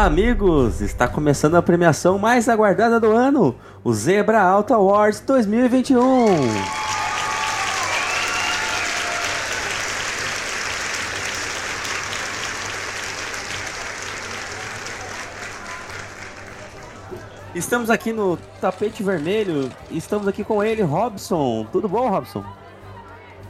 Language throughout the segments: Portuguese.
Amigos! Está começando a premiação mais aguardada do ano, o Zebra Alto Awards 2021. Estamos aqui no tapete vermelho estamos aqui com ele, Robson. Tudo bom, Robson?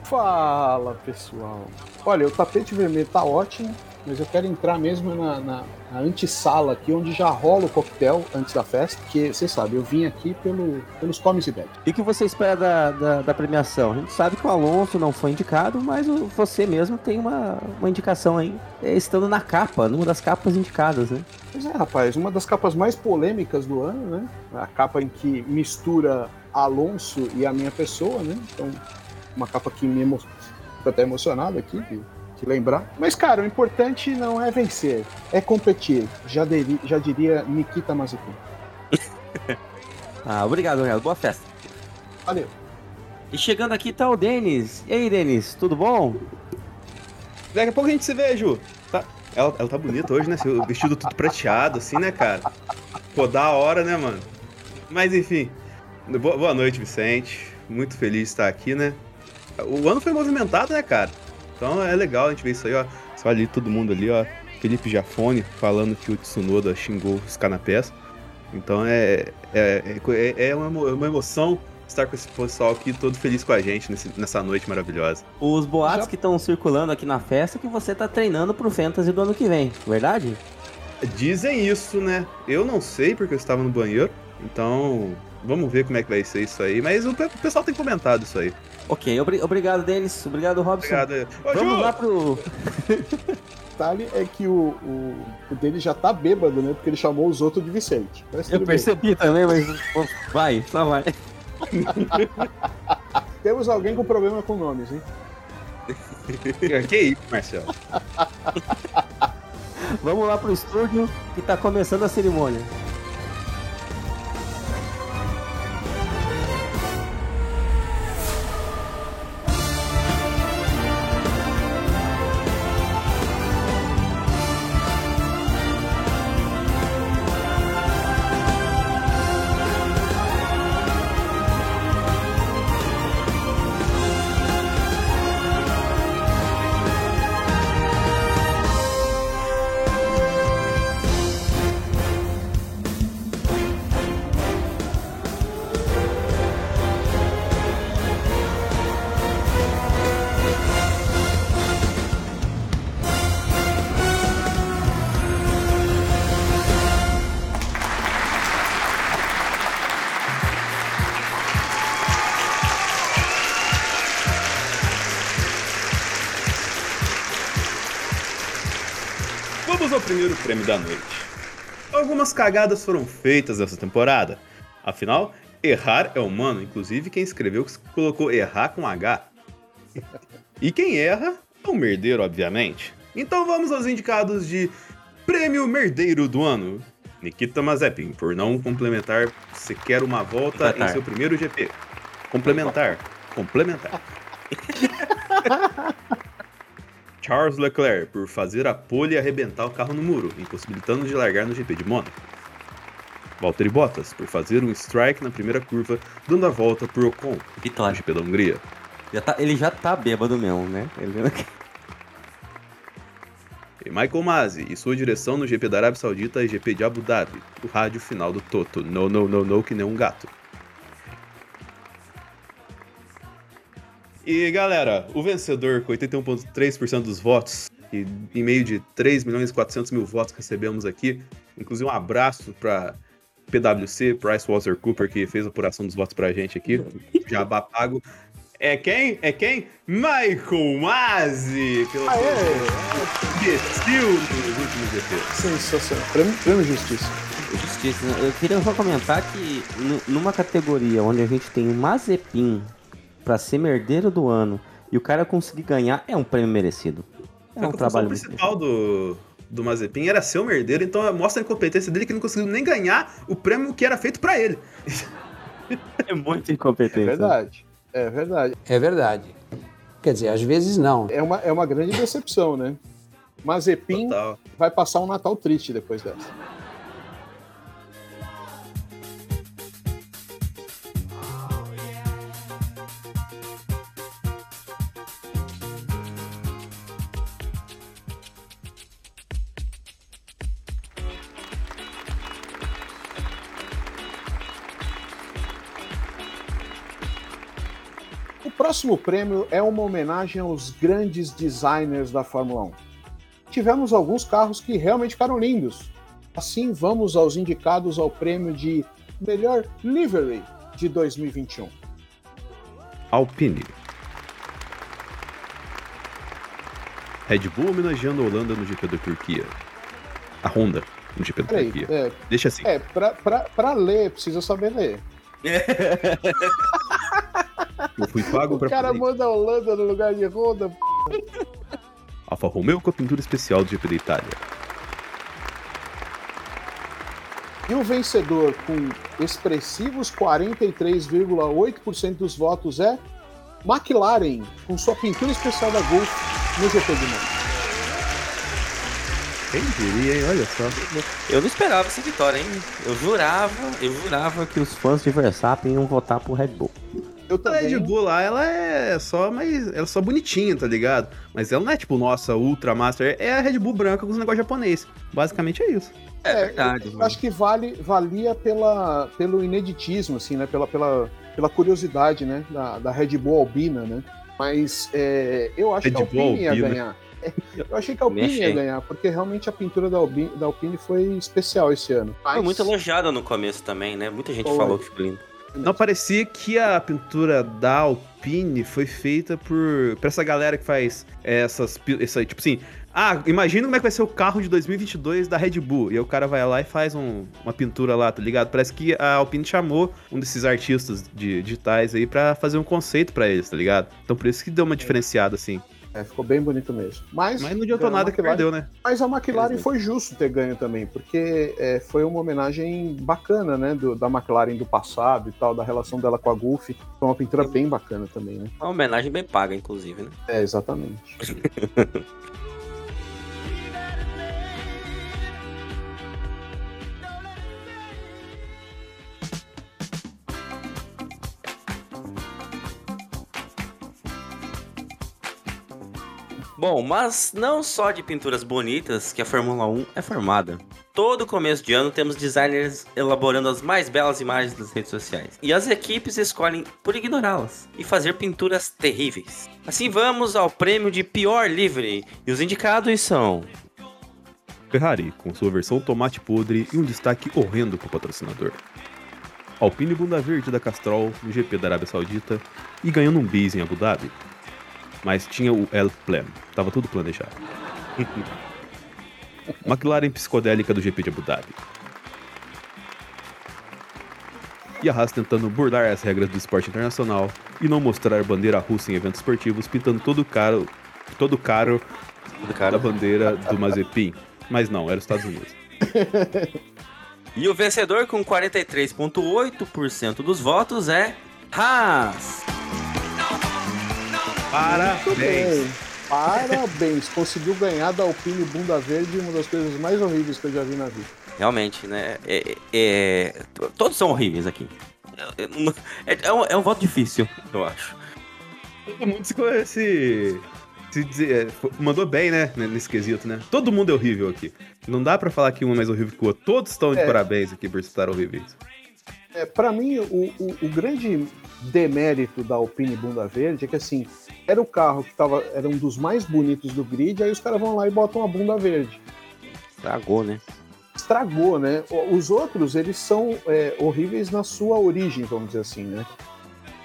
Fala, pessoal. Olha, o tapete vermelho tá ótimo, mas eu quero entrar mesmo na, na, na antessala aqui, onde já rola o coquetel antes da festa, que vocês sabem, eu vim aqui pelo, pelos comes e bebes. E o que você espera da, da, da, premiação? A gente sabe que o Alonso não foi indicado, mas você mesmo tem uma, uma indicação aí, é, estando na capa, numa das capas indicadas, né? Pois é, rapaz, uma das capas mais polêmicas do ano, né? A capa em que mistura Alonso e a minha pessoa, né? Então, uma capa que me emo... Fico até emocionado aqui, viu? Que lembrar. Mas, cara, o importante não é vencer, é competir. Já, deri, já diria Nikita Mazepin. ah, obrigado, obrigado. Boa festa. Valeu. E chegando aqui tá o Denis. E aí, Denis, tudo bom? Daqui a pouco a gente se vê, Ju. Tá, ela, ela tá bonita hoje, né? O vestido tudo prateado, assim, né, cara? Pô, da hora, né, mano? Mas enfim. Boa, boa noite, Vicente. Muito feliz de estar aqui, né? O ano foi movimentado, né, cara? Então é legal a gente ver isso aí, ó. Só ali todo mundo ali, ó. Felipe Jafone falando que o Tsunoda xingou os canapés. Então é, é, é, é uma emoção estar com esse pessoal aqui todo feliz com a gente nesse, nessa noite maravilhosa. Os boatos Já... que estão circulando aqui na festa é que você tá treinando pro Fantasy do ano que vem, verdade? Dizem isso, né? Eu não sei porque eu estava no banheiro, então vamos ver como é que vai ser isso aí. Mas o pessoal tem comentado isso aí. Ok, obri obrigado, Denis. Obrigado, Robson. Obrigado. Ô, Vamos Ju! lá pro. detalhe é que o, o, o dele já tá bêbado, né? Porque ele chamou os outros de Vicente. Eu percebi bem. também, mas vai, só vai. Temos alguém com problema com nomes, hein? que isso, Marcelo? Vamos lá pro estúdio que tá começando a cerimônia. Cagadas foram feitas nessa temporada. Afinal, errar é humano, inclusive quem escreveu colocou errar com H. E quem erra é o merdeiro, obviamente. Então vamos aos indicados de Prêmio Merdeiro do Ano. Nikita Mazepin, por não complementar sequer uma volta em seu primeiro GP. Complementar. Complementar. Charles Leclerc por fazer a pole e arrebentar o carro no muro, impossibilitando de largar no GP de Mônaco. Valtteri Bottas por fazer um strike na primeira curva, dando a volta por Ocon Vitória. no GP da Hungria. Já tá, ele já tá bêbado mesmo, né? Ele... E Michael Masi e sua direção no GP da Arábia Saudita e GP de Abu Dhabi, o rádio final do Toto, no, no, no, no, que nem um gato. E galera, o vencedor com 81,3% dos votos, e em meio de 3 milhões e 400 mil votos que recebemos aqui, inclusive um abraço para PwC, PricewaterhouseCoopers, que fez a apuração dos votos pra gente aqui, jabá pago. É quem? É quem? Michael Masi! Pelo investiu nos últimos GP. Sensacional. Prêmio, prêmio Justiça. Justiça. Eu queria só comentar que numa categoria onde a gente tem o Mazepin para ser merdeiro do ano e o cara conseguir ganhar é um prêmio merecido. É um trabalho O principal do, do Mazepin era ser o merdeiro, então mostra a incompetência dele que não conseguiu nem ganhar o prêmio que era feito para ele. é muito incompetente. É verdade. É verdade. É verdade. Quer dizer, às vezes não. É uma, é uma grande decepção, né? Mazepin Total. vai passar um Natal triste depois dessa. Próximo prêmio é uma homenagem aos grandes designers da Fórmula 1. Tivemos alguns carros que realmente ficaram lindos. Assim, vamos aos indicados ao prêmio de melhor livery de 2021. Alpine. Red Bull homenageando a Holanda no GP da Turquia. A Honda no GP da Peraí, Turquia. é, Deixa assim. é pra, pra, pra ler, precisa saber ler. Eu fui pago O pra cara fazer. manda a Holanda no lugar de Honda. Alfa Romeo com a pintura especial do GP da Itália. E o vencedor com expressivos 43,8% dos votos é McLaren, com sua pintura especial da Gulf no GP de Mônaco. Quem diria, hein? Olha só. Eu não esperava essa vitória, hein? Eu jurava, eu jurava que os fãs de Verstappen iam votar pro Red Bull. Eu A também. Red Bull lá, ela é só mais. Ela é só bonitinha, tá ligado? Mas ela não é tipo, nossa, Ultra Master. É a Red Bull branca com os negócios japonês. Basicamente é isso. É, É, verdade. Eu acho que vale, valia pela, pelo ineditismo, assim, né? Pela, pela, pela curiosidade, né? Da, da Red Bull Albina, né? Mas é, eu acho Red que a Bull Alpine ia Albina. ganhar. É, Eu achei que a Alpine ia ganhar, porque realmente a pintura da Alpine, da Alpine foi especial esse ano. Foi Mas- muito elogiada no começo também, né? Muita gente Foi. falou que ficou lindo. Não parecia que a pintura da Alpine foi feita por. pra essa galera que faz essas. pi- Essa, tipo assim. Ah, imagina como é que vai ser o carro de 2022 da Red Bull. E aí o cara vai lá e faz um- uma pintura lá, tá ligado? Parece que a Alpine chamou um desses artistas de digitais aí pra fazer um conceito pra eles, tá ligado? Então por isso que deu uma diferenciada assim. É, ficou bem bonito mesmo. Mas, Mas não adiantou nada que perdeu, né? Mas a McLaren foi justo ter ganho também, porque é, foi uma homenagem bacana, né? do- da McLaren do passado e tal, da relação dela com a Gulf. Foi uma pintura bem bacana também, né? Uma homenagem bem paga, inclusive, né? É, exatamente. Bom, mas não só de pinturas bonitas que a Fórmula 1 é formada. Todo começo de ano temos designers elaborando as mais belas imagens das redes sociais. E as equipes escolhem por ignorá-las e fazer pinturas terríveis. Assim vamos ao prêmio de pior livre. E os indicados são Ferrari, com sua versão tomate podre e um destaque horrendo pro patrocinador. Alpine Bunda Verde da Castrol no GP da Arábia Saudita e ganhando um bis em Abu Dhabi. Mas tinha o El Plan, tava tudo planejado. McLaren psicodélica do GP de Abu Dhabi. E a Haas tentando burlar as regras do esporte internacional e não mostrar bandeira russa em eventos esportivos, pintando todo caro, todo caro do da cara. bandeira do Mazepin. Mas não, era os Estados Unidos. E o vencedor com 43,8% dos votos é Haas. Parabéns! bem. Parabéns. Conseguiu ganhar da Alpine Bunda Verde, uma das coisas mais horríveis que eu já vi na vida. Realmente, né? É, é- t- todos são horríveis aqui. É, é- é um, é um voto difícil, eu acho. Todo mundo se, se, se dizer- é, mandou bem, né? Nesse quesito, né? Todo mundo é horrível aqui. Não dá pra falar que um é mais horrível que o outro. Todos estão de É. parabéns aqui por estar horríveis. É, para mim, o, o- o grande demérito da Alpine Bunda Verde é que assim, era o carro que tava, era um dos mais bonitos do grid, aí os caras vão lá e botam a bunda verde. Estragou, né? Estragou, né? Os outros, eles são é, horríveis na sua origem, vamos dizer assim, né?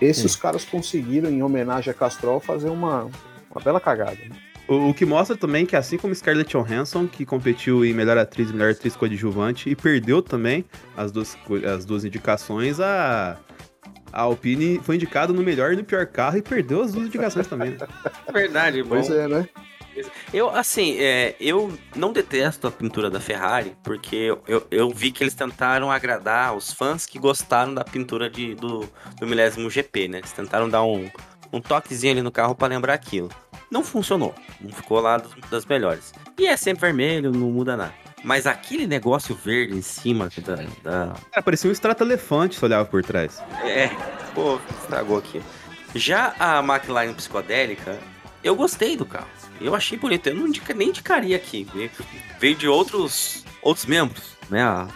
Esses os caras conseguiram, em homenagem a Castrol, fazer uma, uma bela cagada. né? O, o que mostra também que, assim como Scarlett Johansson, que competiu em melhor atriz e melhor atriz coadjuvante e perdeu também as duas, as duas indicações, a, a Alpine foi indicada no melhor e no pior carro e perdeu as duas indicações também. né? Verdade, bom. Pois é, né? Eu, assim, é, eu não detesto a pintura da Ferrari, porque eu, eu, eu vi que eles tentaram agradar os fãs que gostaram da pintura de, do, do milésimo GP, né? Eles tentaram dar um, um toquezinho ali no carro pra lembrar aquilo. não funcionou. Não ficou lá das melhores. E é sempre vermelho, não muda nada. Mas aquele negócio verde em cima da. da... Cara, parecia um extrato-elefante se olhava por trás. É, pô, estragou aqui. Já a McLaren psicodélica, eu gostei do carro. Eu achei bonito. Eu não indica, nem indicaria aqui. Veio de outros, outros membros, né? A,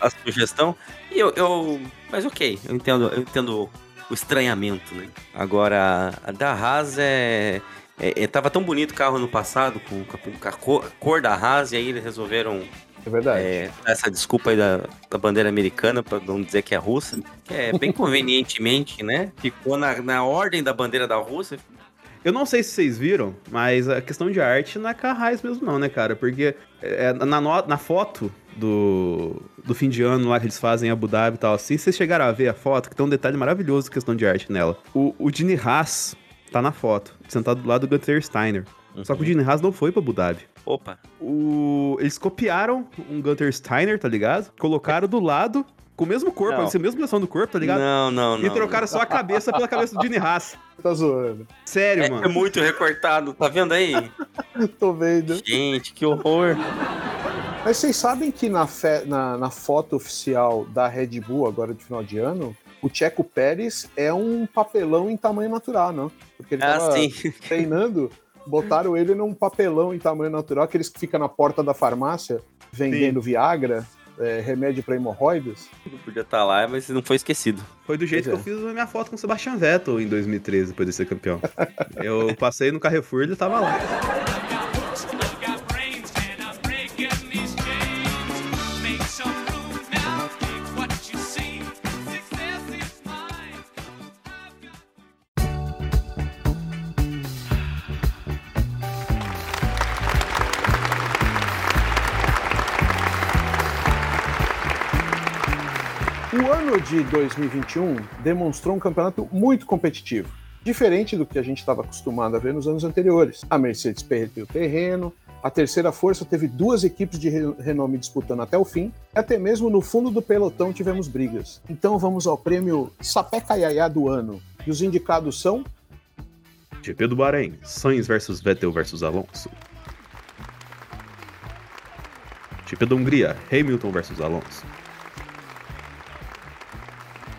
a sugestão. E eu, eu. Mas ok, eu entendo, eu entendo o estranhamento, né? Agora, a da Haas é é, é, tava tão bonito o carro no passado, com, com a, cor, a, cor, da Haas, e aí eles resolveram. É verdade. É, essa desculpa aí da, da bandeira americana, para não dizer que é russa, que é bem convenientemente, né? Ficou na, na ordem da bandeira da Rússia. Eu não sei se vocês viram, mas a questão de arte não é Haas mesmo, não, né, cara? Porque é, na, na foto do, do fim de ano lá que eles fazem em Abu Dhabi e tal, assim, vocês chegaram a ver a foto, que tem um detalhe maravilhoso questão de arte nela. O, o Dini Haas, tá na foto, sentado do lado do Gunther Steiner. Uhum. Só que o Gene Haas não foi pra Abu Dhabi. Opa. O... Eles copiaram um Gunther Steiner, tá ligado? Colocaram do lado, com o mesmo corpo, a mesma versão do corpo, tá ligado? Não, não, não. E trocaram só a cabeça pela cabeça do Gene Haas. Tá zoando. Sério, é, mano. É muito recortado, tá vendo aí? Tô vendo. Gente, que horror. Mas vocês sabem que na, fe... na, na foto oficial da Red Bull, agora de final de ano, o Checo Pérez é um papelão em tamanho natural, não? Porque ele estava ah, treinando, botaram ele num papelão em tamanho natural, aqueles que ficam na porta da farmácia vendendo sim. Viagra. É, remédio para hemorroidas. Não podia estar tá lá, mas não foi esquecido. Foi do jeito pois que é. eu fiz a minha foto com o Sebastian Vettel em 2013, depois de ser campeão. eu passei no Carrefour e ele estava lá. O ano de 2021 demonstrou um campeonato muito competitivo, diferente do que a gente estava acostumado a ver nos anos anteriores. A Mercedes perdeu terreno, a terceira força teve duas equipes de renome disputando até o fim, e até mesmo no fundo do pelotão tivemos brigas. Então vamos ao prêmio Sapeca Yaya do ano. E os indicados são GP do Bahrein, Sainz versus Vettel versus Alonso. GP da Hungria, Hamilton versus Alonso.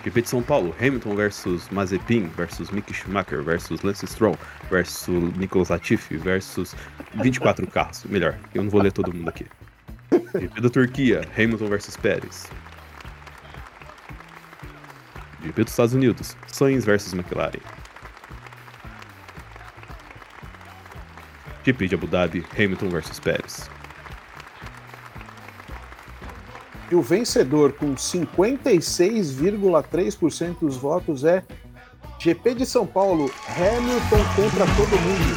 GP de São Paulo, Hamilton versus Mazepin versus Mick Schumacher versus Lance Stroll versus Nicolas Latifi versus 24 carros. Melhor, eu não vou ler todo mundo aqui. GP da Turquia, Hamilton versus Pérez. GP dos Estados Unidos, Sainz versus McLaren. GP de Abu Dhabi, Hamilton versus Pérez. E o vencedor com 56,3% dos votos é GP de São Paulo, Hamilton contra todo mundo.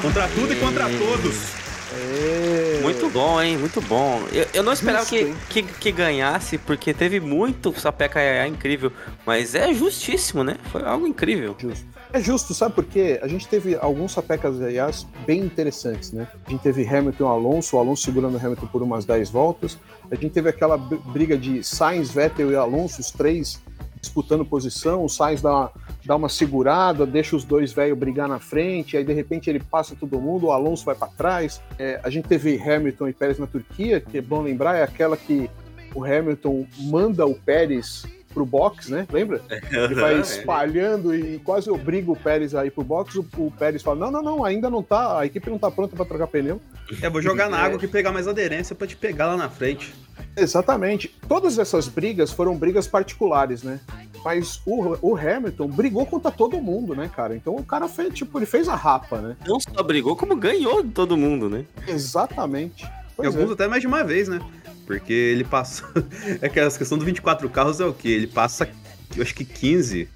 Contra tudo e contra todos. É... Muito bom, hein? Muito bom. Eu, eu não esperava Justo, que, que, que, ganhasse, porque teve muito sapeca incrível. Mas é justíssimo, né? Foi algo incrível. Justo. É justo, sabe por quê? A gente teve alguns sapecas aliás bem interessantes, né? A gente teve Hamilton e Alonso, o Alonso segurando o Hamilton por umas 10 voltas. A gente teve aquela briga de Sainz, Vettel e Alonso, os três disputando posição. O Sainz dá uma, dá uma segurada, deixa os dois velhos brigar na frente, aí de repente ele passa todo mundo, o Alonso vai para trás. É, a gente teve Hamilton e Pérez na Turquia, que é bom lembrar, é aquela que o Hamilton manda o Pérez pro box, né? Lembra? Ele vai espalhando e quase obriga o Pérez a ir pro box. O, o Pérez fala: não, não, não, ainda não tá, a equipe não tá pronta para trocar pneu. É, vou jogar na água que pegar mais aderência para te pegar lá na frente. Exatamente. Todas essas brigas foram brigas particulares, né? Mas o, o Hamilton brigou contra todo mundo, né, cara? Então o cara fez, tipo, ele fez a rapa, né? Não só brigou, como ganhou de todo mundo, né? Exatamente. Pois e alguns é. até mais de uma vez, né? Porque ele passa. é que a questão do 24 carros é o quê? Ele passa, eu acho que 15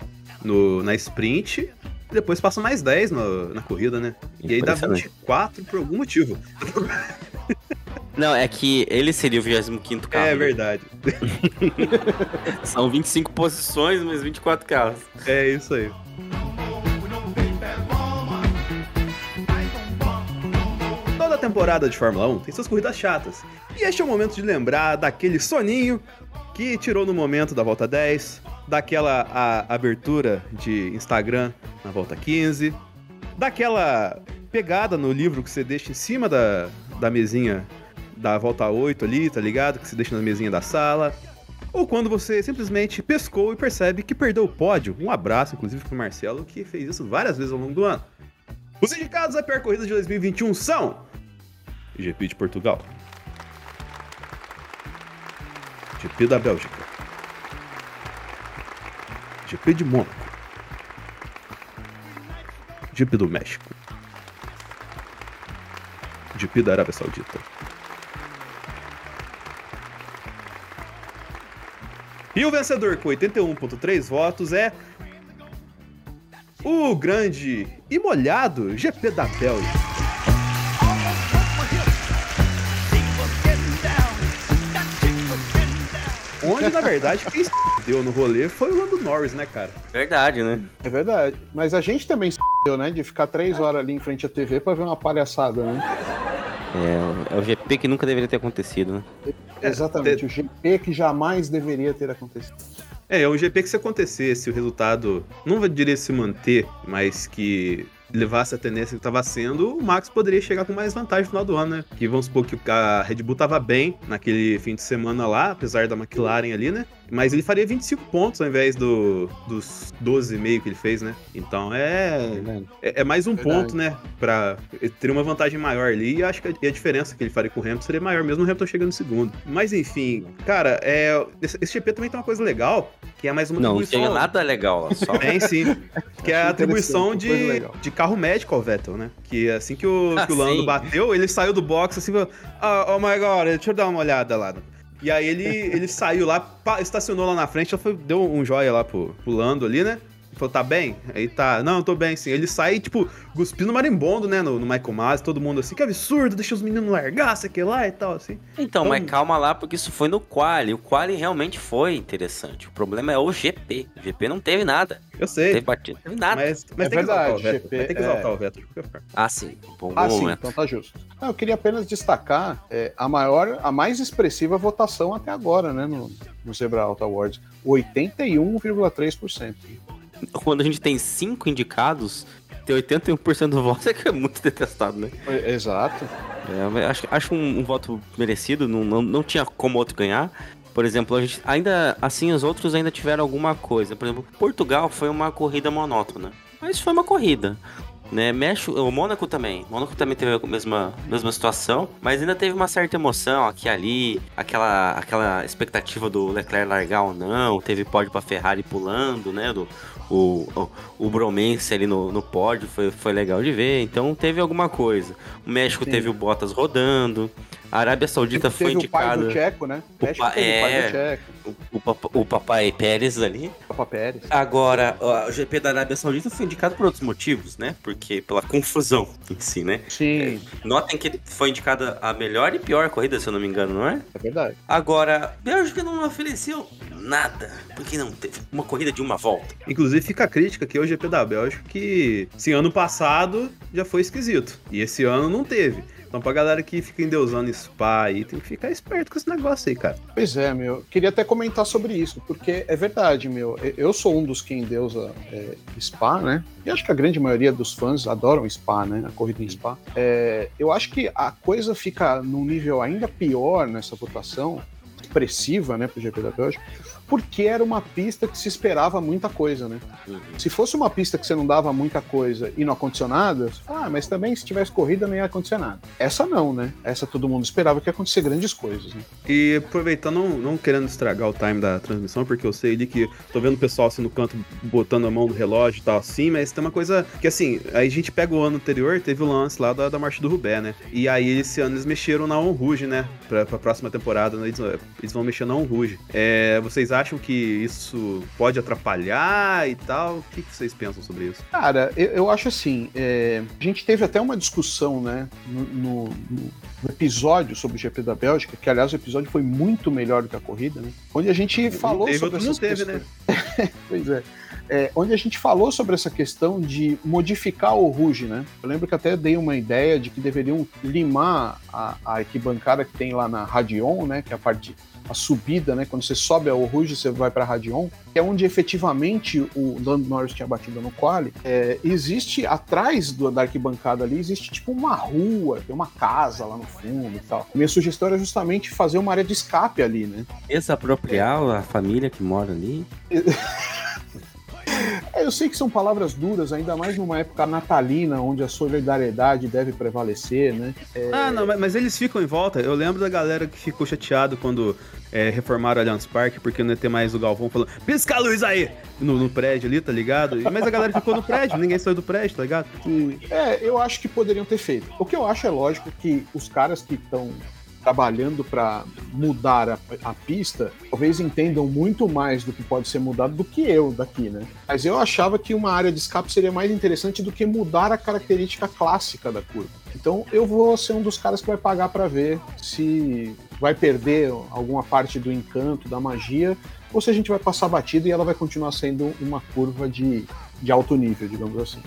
no, na sprint, e depois passa mais 10 no, na corrida, né? E aí dá 24 por algum motivo. Não, é que ele seria o 25 carro. É verdade. São 25 posições, mas 24 carros. É isso aí. Toda temporada de Fórmula 1 tem suas corridas chatas. E este é o momento de lembrar daquele soninho que tirou no momento da volta 10, daquela a, abertura de Instagram na volta 15, daquela pegada no livro que você deixa em cima da, da mesinha da volta 8 ali, tá ligado? Que você deixa na mesinha da sala. Ou quando você simplesmente pescou e percebe que perdeu o pódio. Um abraço, inclusive, pro Marcelo, que fez isso várias vezes ao longo do ano. Os indicados à pior corrida de 2021 são... GP de Portugal. GP da Bélgica. GP de Mônaco. GP do México. GP da Arábia Saudita. E o vencedor com 81,3 votos é. O grande e molhado GP da Bélgica. Onde, na verdade, quem se deu no rolê foi o Lando Norris, né, cara? Verdade, né? É verdade. Mas a gente também se deu, né? De ficar três horas ali em frente à TV pra ver uma palhaçada, né? É, é o GP que nunca deveria ter acontecido, né? Exatamente, o GP que jamais deveria ter acontecido. É, é um GP que se acontecesse, o resultado não diria se manter, mas que levasse a tendência que estava sendo, o Max poderia chegar com mais vantagem no final do ano, né? Que vamos supor que a Red Bull estava bem naquele fim de semana lá, apesar da McLaren ali, né? Mas ele faria 25 pontos ao invés do, dos 12,5 que ele fez, né? Então é, é, é mais um Verdade. ponto, né? Pra ter uma vantagem maior ali. E acho que a, a, diferença que ele faria com o Hamilton seria maior, mesmo o Hamilton chegando em segundo. Mas enfim, cara, é, esse, esse GP também tem uma coisa legal, que é mais uma Não, não tem nada legal lá só. Tem sim. Que é a atribuição de, de carro médico ao Vettel, né? Que assim que o, ah, que o Lando bateu, ele saiu do box assim, oh, oh my god, deixa eu dar uma olhada lá. E aí ele, ele saiu lá, estacionou lá na frente, foi, deu um joia lá pro, ali, né? Falou, tá bem? Aí tá, não, tô bem sim. Ele sai, tipo, cuspindo marimbondo, né, no, no Michael Mas, todo mundo assim, que absurdo, deixa os meninos largar, sei que lá e tal, assim. Então, então, mas calma lá, porque isso foi no quali. O quali realmente foi interessante. O problema é o GP. O GP não teve nada. Eu sei. Não teve batida, não teve nada. Mas, mas é tem, verdade, que GP, tem que exaltar o Vettel. Ah, sim. Bom ah, momento. sim, então tá justo. eu queria apenas destacar é, a maior, a mais expressiva votação até agora, né, no, no Zebra Auto Awards. 81,3% quando a gente tem cinco indicados, ter 81% do voto é que é muito detestado, né? Exato. É, acho acho um, um, voto merecido, não, não, não tinha como outro ganhar. Por exemplo, a gente ainda assim os outros ainda tiveram alguma coisa. Por exemplo, Portugal foi uma corrida monótona, mas foi uma corrida. Né, México, o Mônaco também. O Mônaco também teve a mesma, mesma situação, mas ainda teve uma certa emoção aqui e ali, aquela, aquela expectativa do Leclerc largar ou não, teve pódio para Ferrari pulando, né, do, o, o, o Bromance ali no, no pódio, foi, foi legal de ver. Então teve alguma coisa. O México Sim. teve o Bottas rodando. A Arábia Saudita foi indicada. O pai do Tcheco, né? O, pa é, o pai do Tcheco. O, o, papai Pérez ali. Papa Pérez. Agora, o GP da Arábia Saudita foi indicado por outros motivos, né? Porque pela confusão em si, né? Sim. É, notem que foi indicada a melhor e pior corrida, se eu não me engano, não é? É verdade. Agora, Bélgica não ofereceu nada, porque não teve uma corrida de uma volta. Inclusive fica a crítica que é o GP da Bélgica que, sim, ano passado já foi esquisito e esse ano não teve. Então, pra galera que fica endeusando Spa aí, tem que ficar esperto com esse negócio aí, cara. Pois é, meu. Queria até comentar sobre isso, porque é verdade, meu. Eu sou um dos que endeusa é, Spa, né? E acho que a grande maioria dos fãs adoram Spa, né? A corrida em Spa. É, eu acho que a coisa fica num nível ainda pior nessa votação, expressiva, né, pro GP da Bélgica, porque era uma pista que se esperava muita coisa, né? Uhum. Se fosse uma pista que você não dava muita coisa e não aconteceu nada, fala, ah, mas também se tivesse corrida não ia acontecer nada. Essa não, né? Essa todo mundo esperava que ia acontecer grandes coisas, né? E aproveitando, não, não querendo estragar o time da transmissão, porque eu sei ali que tô vendo o pessoal assim no canto botando a mão no relógio e tal assim, mas tem uma coisa que assim, aí a gente pega o ano anterior, teve o lance lá da, da Marcha do Rubé, né? E aí esse ano eles mexeram na On Rouge, né? Pra, pra próxima temporada, né? eles, eles vão mexer na On Rouge. É, vocês acham que isso pode atrapalhar e tal? O que, vocês pensam sobre isso? Cara, eu, eu acho assim, é, a gente teve até uma discussão, né, no, no, um episódio sobre o GP da Bélgica, que aliás o episódio foi muito melhor do que a corrida, né? Onde a gente falou teve, sobre essas não teve, questões. né? Pois é. É, onde a gente falou sobre essa questão de modificar o Ruge, né? Eu lembro que até dei uma ideia de que deveriam limar a, a arquibancada que tem lá na Radion, né? Que é a parte a subida, né? Quando você sobe ao Ruge, você vai para Radion, que é onde efetivamente o Lando Norris tinha batido no quali. É, existe atrás do, da arquibancada ali existe tipo uma rua, tem uma casa lá no fundo e tal. Minha sugestão era justamente fazer uma área de escape ali, né? Desapropriar a família que mora ali. É, eu sei que são palavras duras, ainda mais numa época natalina, onde a solidariedade deve prevalecer, né? É, Ah, não, mas, mas eles ficam em volta. Eu lembro da galera que ficou chateado quando é, reformaram o Allianz Parque, porque não ia ter mais o Galvão falando, pisca a luz aí! No, no prédio ali, tá ligado? Mas a galera ficou no prédio, ninguém saiu do prédio, tá ligado? é, eu acho que poderiam ter feito. O que eu acho é lógico que os caras que estão trabalhando para mudar a, a pista, talvez entendam muito mais do que pode ser mudado do que eu daqui, né? Mas eu achava que uma área de escape seria mais interessante do que mudar a característica clássica da curva. Então eu vou ser um dos caras que vai pagar para ver se vai perder alguma parte do encanto, da magia, ou se a gente vai passar batida e ela vai continuar sendo uma curva de, de alto nível, digamos assim.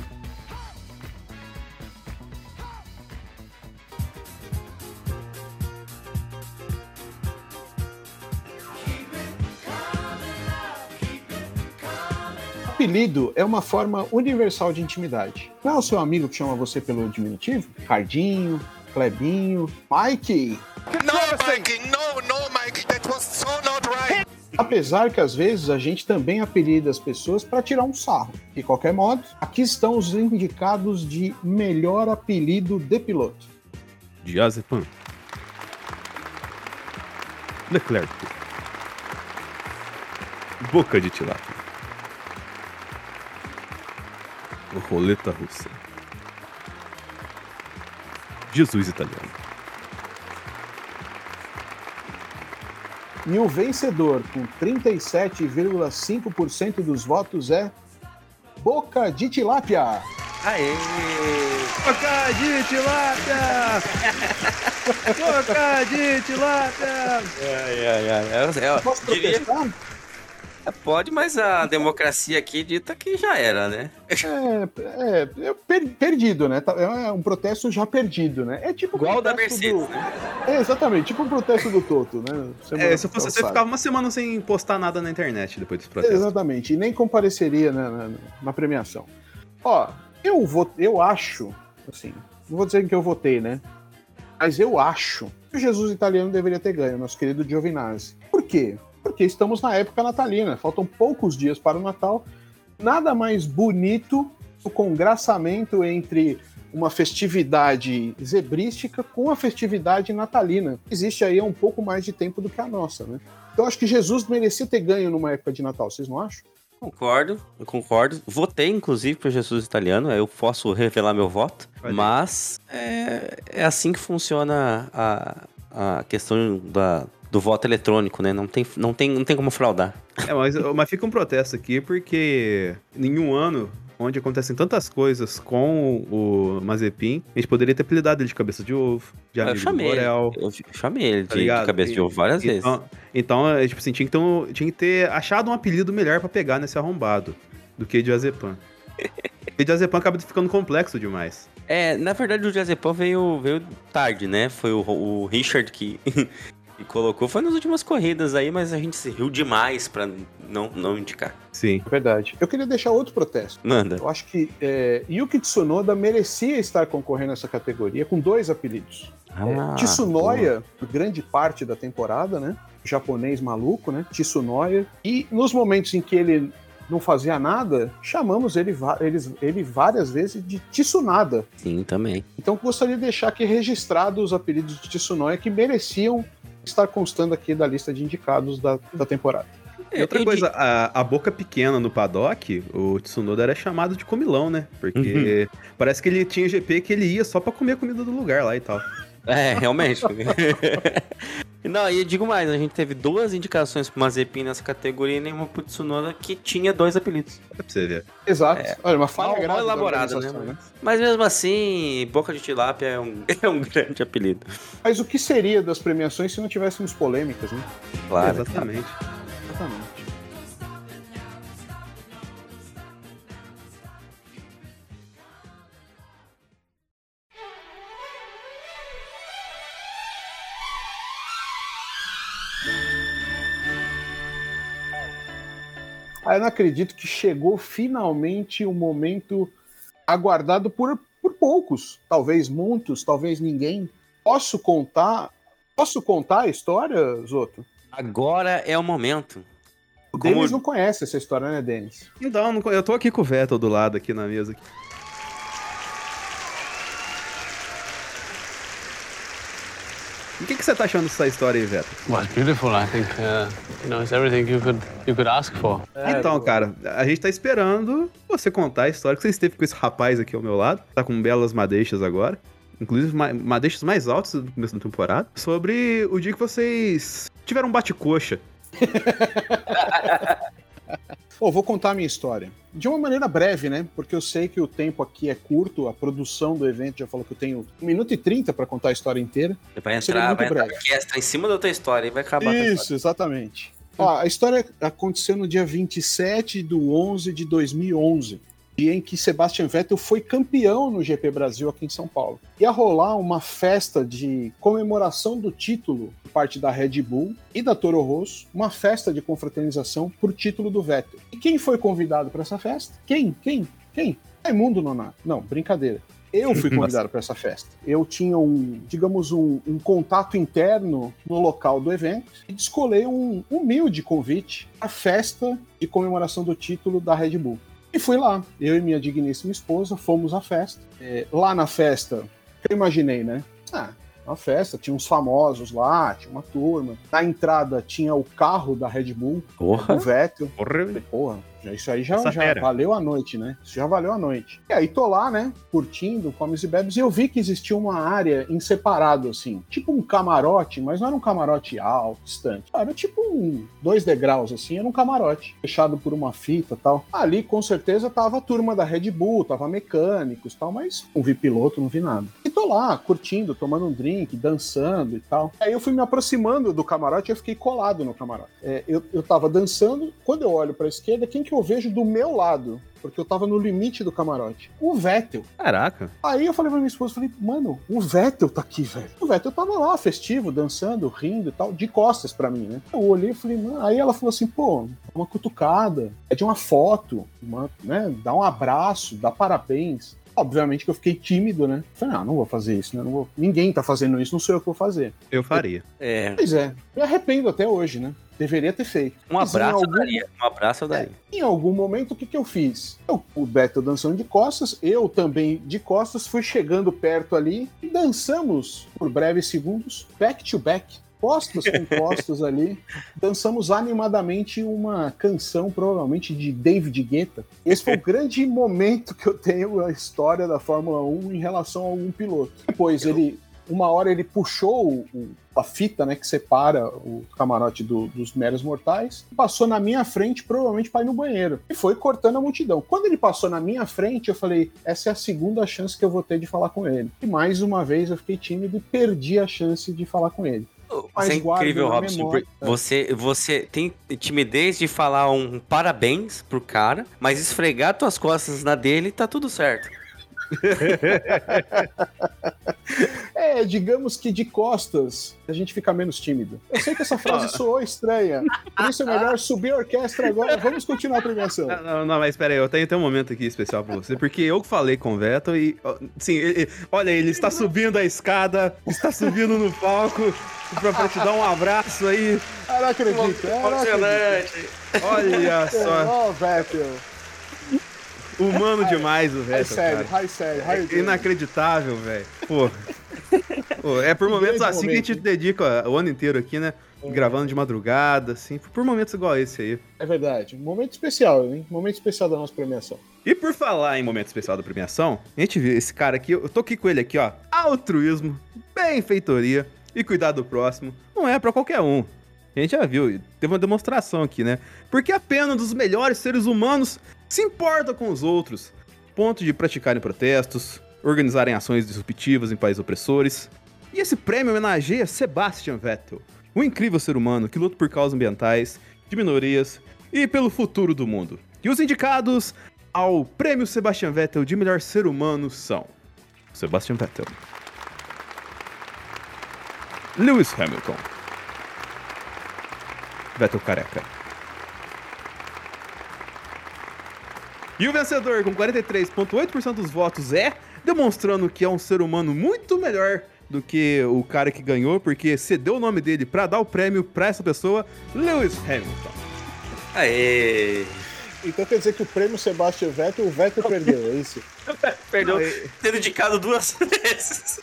Apelido é uma forma universal de intimidade. Não é o seu amigo que chama você pelo diminutivo? Cardinho, Clebinho, Mike. No, Mikey, no, no, Mikey, that was so not right. Apesar que às vezes a gente também apelida as pessoas para tirar um sarro. De qualquer modo, aqui estão os indicados de melhor apelido de piloto. Diazepam. Leclerc. Boca de tilápia. Roleta russa. Jesus italiano. E o vencedor, com 37,5% dos votos, é Boca de Tilápia. Aê! Boca de tilápia! Boca de tilápia! Ai, ai, ai. É, é, Posso diria- protestar? é, pode, mas a democracia aqui dita que já era, né? É, é, é per- perdido, né? Tá- É um protesto já perdido, né? É tipo o Igual o da protesto Mercedes, do- né? É, exatamente, tipo um protesto do Toto, né? Semana É, se fosse você, ficava uma semana sem postar nada na internet depois dos protestos. Exatamente, e nem compareceria na, na- na premiação. Ó, eu vou, eu acho, assim, não vou dizer que eu votei, né? Mas eu acho que o Jesus italiano deveria ter ganho, nosso querido Giovinazzi. Por quê? Porque estamos na época natalina, faltam poucos dias para o Natal. Nada mais bonito o congraçamento entre uma festividade zebrística com a festividade natalina. Existe aí há um pouco mais de tempo do que a nossa, né? Então acho que Jesus merecia ter ganho numa época de Natal, vocês não acham? Concordo, eu concordo. Votei, inclusive, para Jesus Italiano, eu posso revelar meu voto, Olha mas é, é assim que funciona a, a questão da, do voto eletrônico, né? Não tem, não tem, não tem como fraudar. É, mas, mas fica um protesto aqui porque em um ano onde acontecem tantas coisas com o Mazepin, a gente poderia ter apelidado ele de cabeça de ovo, de eu amigo do chamei ele, Borel. eu chamei ele Tá de, cabeça de ovo várias vezes. Então, então é, tipo assim, tinha que, ter tinha que ter achado um apelido melhor pra pegar nesse arrombado do que de Azepan. Porque de Azepan acaba ficando complexo demais. É, na verdade o Diazepam veio, veio tarde, né? Foi o, o Richard que, que colocou. Foi nas últimas corridas aí, mas a gente se riu demais pra não, não indicar. Sim. É verdade. Eu queria deixar outro protesto. Manda. Eu acho que é, Yuki Tsunoda merecia estar concorrendo nessa categoria com dois apelidos. Ah, Tsunoya, por grande parte da temporada, né? Japonês maluco, né? Tsunoya. E nos momentos em que ele não fazia nada, chamamos ele, eles- ele várias vezes de Tsunada. Sim, também. Então gostaria de deixar aqui registrado os apelidos de Tsunoya que mereciam estar constando aqui da lista de indicados da, da temporada. E outra coisa, a, a boca pequena no paddock, o Tsunoda era chamado de comilão, né? Porque parece que ele tinha GP que ele ia só pra comer a comida do lugar lá e tal. É, realmente. Não, e eu digo mais, a gente teve duas indicações pro Mazepin nessa categoria e nenhuma pro Tsunoda que tinha dois apelidos. É pra você ver. Exato. Olha, uma falha Mal, mal grave da elaborada, né? organização, Mas mesmo assim, Boca de Tilápia é um, é um grande apelido. Mas o que seria das premiações se não tivéssemos polêmicas, né? Claro. Exatamente. Exatamente. Eu não acredito que chegou finalmente o momento aguardado por, por poucos, talvez muitos, talvez ninguém. Posso contar? Posso contar a história, Zoto? Agora é o momento. O Como- Denis não conhece essa história, né, Denis? Então, não- eu tô aqui com o Vettel do lado aqui na mesa. Aqui. O que, que você tá achando dessa história aí, Vettel? Well, it's beautiful. I think uh, you know it's everything you could you could ask for. então, cara, a gente tá esperando você contar a história que você esteve com esse rapaz aqui ao meu lado. Tá com belas madeixas agora. Inclusive, ma- madeixas mais altas do começo da temporada. Sobre o dia que vocês tiveram um bate-coxa. Vou contar a minha história. De uma maneira breve, né? Porque eu sei que o tempo aqui é curto, a produção do evento já falou que eu tenho 1 minuto e 30 para contar a história inteira. Vai entrar, vai entrar breve. orquestra em cima da tua história e vai acabar. Isso, exatamente. Ó, a história aconteceu no dia 27 de 11 de 2011, dia em que Sebastian Vettel foi campeão no GP Brasil aqui em São Paulo. Ia rolar uma festa de comemoração do título por parte da Red Bull e da Toro Rosso, uma festa de confraternização por título do Vettel. E quem foi convidado para essa festa? Quem? Quem? Quem? Raimundo Nonato. Não, brincadeira. Eu fui convidado para essa festa. Eu tinha um, digamos, um, um contato interno no local do evento e descolei um humilde convite à festa de comemoração do título da Red Bull. E fui lá. Eu e minha digníssima esposa fomos à festa. É, lá na festa, eu imaginei, né? Ah, uma festa, tinha uns famosos lá, tinha uma turma. Na entrada tinha o carro da Red Bull, Porra. o Vettel. Porra, porra, isso aí já, já valeu a noite, né? Isso já valeu a noite. E aí tô lá, né, curtindo, comes e bebes, e eu vi que existia uma área em separado, assim, tipo um camarote, mas não era um camarote alto, distante. Era tipo um, dois degraus, assim, era um camarote, fechado por uma fita tal. Ali, com certeza, tava a turma da Red Bull, tava mecânicos tal, mas não vi piloto, não vi nada. E tô lá, curtindo, tomando um drink, dançando e tal. Aí eu fui me aproximando do camarote e eu fiquei colado no camarote. É, eu, eu tava dançando, quando eu olho pra esquerda, quem que eu vejo do meu lado? Porque eu tava no limite do camarote. O Vettel. caraca. Aí eu falei pra minha esposa, falei, mano, o Vettel tá aqui, velho. O Vettel tava lá, festivo, dançando, rindo e tal, de costas pra mim, né? Eu olhei e falei, mano, aí ela falou assim, pô, uma cutucada, pede uma foto, uma, né? Dá um abraço, dá parabéns. Obviamente que eu fiquei tímido, né? Falei, ah, não vou fazer isso, né? Não vou... Ninguém tá fazendo isso, não sou eu que vou fazer. Eu faria. É, Pois é, me arrependo até hoje, né? Deveria ter feito. um abraço eu algum- daria. Um abraço eu daria. Em algum momento, o que, que eu fiz? Eu, o Beto dançando de costas, eu também de costas, fui chegando perto ali e dançamos por breves segundos, back to back, costas com costas ali. Dançamos animadamente uma canção, provavelmente de David Guetta. Esse foi o grande momento que eu tenho na história da Fórmula 1 em relação a algum piloto. Depois ele. Uma hora ele puxou o- a fita né, que separa o camarote do- dos meros mortais, passou na minha frente, provavelmente para ir no banheiro, e foi cortando a multidão. Quando ele passou na minha frente, eu falei: essa é a segunda chance que eu vou ter de falar com ele. E mais uma vez eu fiquei tímido e perdi a chance de falar com ele. Você é incrível, Robson. Você, você tem timidez de falar um parabéns pro cara, mas esfregar tuas costas na dele tá tudo certo. É, digamos que de costas a gente fica menos tímido. Eu sei que essa frase soou estranha, por isso é melhor subir a orquestra agora. Vamos continuar a premiação. Não, não, não, mas espera aí, eu tenho, tenho um momento aqui especial pra você, porque eu falei com o Vettel e, sim, ele- olha, ele está subindo a escada, está subindo no palco pra, te dar um abraço aí. Eu não acredito, eu não acredito. Olha só, Ó, Vettel. Humano demais o Vettel, sério, é sério. you É inacreditável, velho. Pô. Pô, é por momentos assim que a gente momento. dedica ó, o ano inteiro aqui, né? Gravando de madrugada, assim, por momentos igual esse aí. É verdade. Um momento especial, hein? Um momento especial da nossa premiação. E por falar em momento especial da premiação, a gente viu esse cara aqui, eu tô aqui com ele aqui, ó. Altruísmo, benfeitoria. e cuidar do próximo não é pra qualquer um. A gente já viu, teve uma demonstração aqui, né? Porque apenas dos melhores seres humanos se importa com os outros, ponto de praticarem protestos, organizarem ações disruptivas em países opressores. E esse prêmio homenageia Sebastian Vettel, um incrível ser humano que luta por causas ambientais, de minorias e pelo futuro do mundo. E os indicados ao Prêmio Sebastian Vettel de melhor ser humano são Sebastian Vettel, Lewis Hamilton, Vettel careca. E o vencedor, com 43,8% dos votos, é demonstrando que é um ser humano muito melhor do que o cara que ganhou, porque cedeu o nome dele pra dar o prêmio pra essa pessoa, Lewis Hamilton. Aê! Então quer dizer que o prêmio Sebastian Vettel, o Vettel perdeu, é isso? Perdeu, Aê. tendo indicado duas vezes.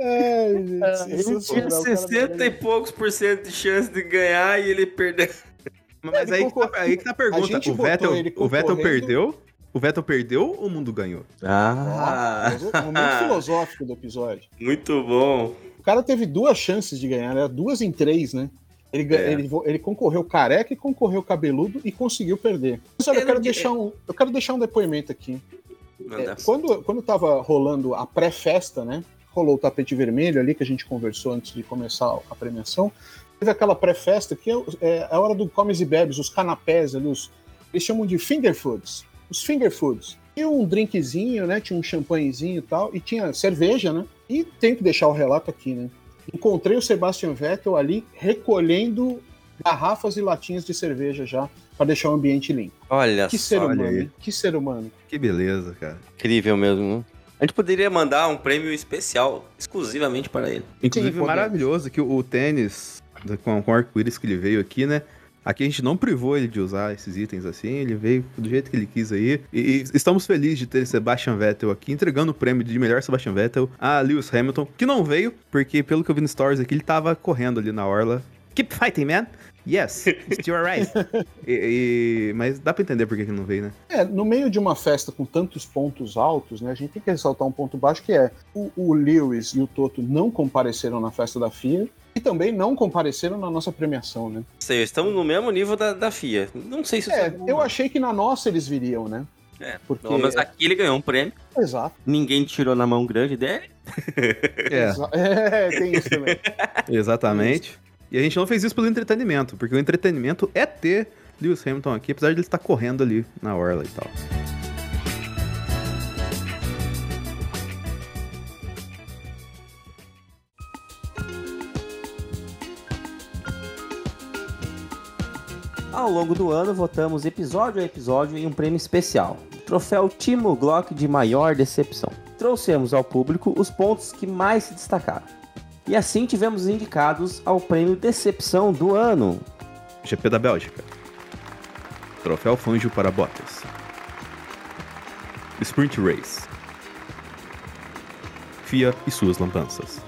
Ai, gente, Ele tinha sensacional, o cara 60 e poucos por cento de chance de ganhar e ele perdeu. Mas aí, que tá, aí que tá a A pergunta: gente o botou Vettel, ele o Vettel perdeu? O Vettel perdeu ou o mundo ganhou? Ah, Ó, momento filosófico do episódio. Muito bom. O cara teve duas chances de ganhar, né? Duas em três, né? Ele, É. ele, ele concorreu careca e concorreu cabeludo e conseguiu perder. Mas olha, eu quero, deixar um, eu quero deixar um depoimento aqui. É, quando, quando tava rolando a pré-festa, né? Rolou o tapete vermelho ali que a gente conversou antes de começar a premiação. Teve aquela pré-festa que é, é a hora do comes e bebes, os canapés ali, os, eles chamam de finger foods. Os finger foods. Tinha um drinkzinho, né? Tinha um champanhezinho e tal, e tinha cerveja, né? E tenho que deixar o relato aqui, né? Encontrei o Sebastian Vettel ali recolhendo garrafas e latinhas de cerveja já para deixar o ambiente limpo. Olha Que só. ser olha humano, aí. hein? Que ser humano. Que beleza, cara. Incrível mesmo. né? A gente poderia mandar um prêmio especial exclusivamente para ele. Inclusive, podemos. maravilhoso que o, o tênis com, com o arco-íris que ele veio aqui, né? Aqui a gente não privou ele de usar esses itens assim, ele veio do jeito que ele quis aí. E, estamos felizes de ter Sebastian Vettel aqui, entregando o prêmio de melhor Sebastian Vettel a Lewis Hamilton, que não veio, porque pelo que eu vi no Stories aqui, ele tava correndo ali na orla. Keep fighting, man! Yes, it's your right. E- e- mas dá pra entender por que que não veio, né? É, no meio de uma festa com tantos pontos altos, né, a gente tem que ressaltar um ponto baixo que é o, o Lewis e o Toto não compareceram na festa da FIA também não compareceram na nossa premiação, né? Sei, estamos no mesmo nível da, da FIA. Não sei se É, eu não. achei que na nossa eles viriam, né? É, Porque Pelo menos aqui ele ganhou um prêmio. exato, ninguém tirou na mão grande dele. É, é, tem isso também. exatamente. E a gente não fez isso pelo entretenimento, porque o entretenimento é ter Lewis Hamilton aqui, apesar de ele estar correndo ali na orla e tal. Ao longo do ano, votamos episódio a episódio em um prêmio especial. o Troféu Timo Glock de maior decepção. Trouxemos ao público os pontos que mais se destacaram. E assim tivemos indicados ao prêmio Decepção do ano. GP da Bélgica. Troféu Fangio para Bottas. Sprint Race. FIA e suas lambanças.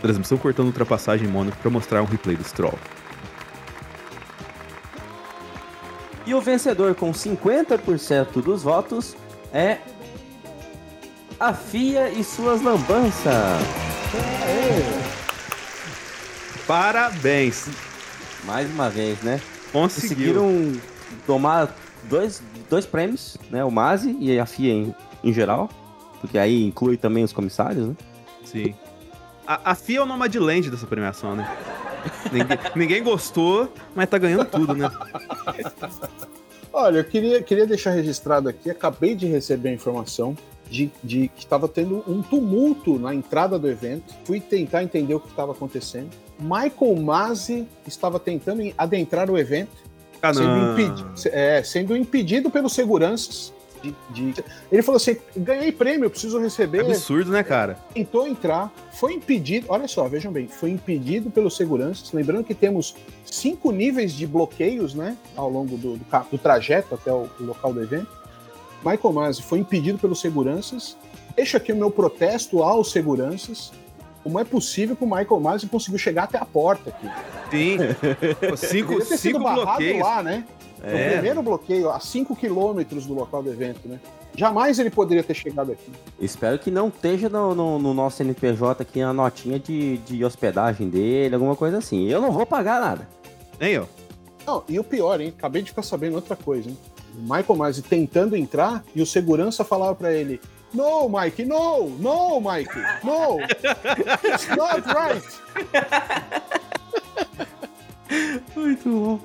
Transmissão cortando ultrapassagem em Mônaco para mostrar um replay do Stroll. E o vencedor com 50% dos votos é a FIA e suas lambanças. Parabéns! Mais uma vez, né? Conseguiu. Conseguiram tomar dois, dois prêmios, né? O Masi e a FIA em, em geral. Porque aí inclui também os comissários, né? Sim. A, a FIA é o Nomadland dessa premiação, né? ninguém, ninguém gostou, mas tá ganhando tudo, né? Olha, eu queria, queria deixar registrado aqui, acabei de receber a informação de, de que estava tendo um tumulto na entrada do evento. Fui tentar entender o que estava acontecendo. Michael Masi estava tentando adentrar o evento, Ah, sendo, impedi- é, sendo impedido pelos seguranças. De- de- Ele falou assim: ganhei prêmio, eu preciso receber. Absurdo, né, cara? tentou entrar, foi impedido. Olha só, vejam bem, foi impedido pelos seguranças. Lembrando que temos cinco níveis de bloqueios, né, ao longo do, do, do trajeto até o, o local do evento. Michael Masi foi impedido pelos seguranças. Deixo aqui o meu protesto aos seguranças. Como é possível que o Michael Masi conseguiu chegar até a porta aqui? Sim. Cinco cinco bloqueios. lá, né? É. O primeiro bloqueio, a 5 quilômetros do local do evento, né? Jamais ele poderia ter chegado aqui. Espero que não esteja no, no- no nosso NPJ aqui a notinha de, de hospedagem dele, alguma coisa assim. Eu não vou pagar nada. Nem eu. Não, e o pior, hein? Acabei de ficar sabendo outra coisa, hein? O Michael Myers tentando entrar e o segurança falava pra ele: No, Mike, no, no, Mike, no, it's not right. Muito bom.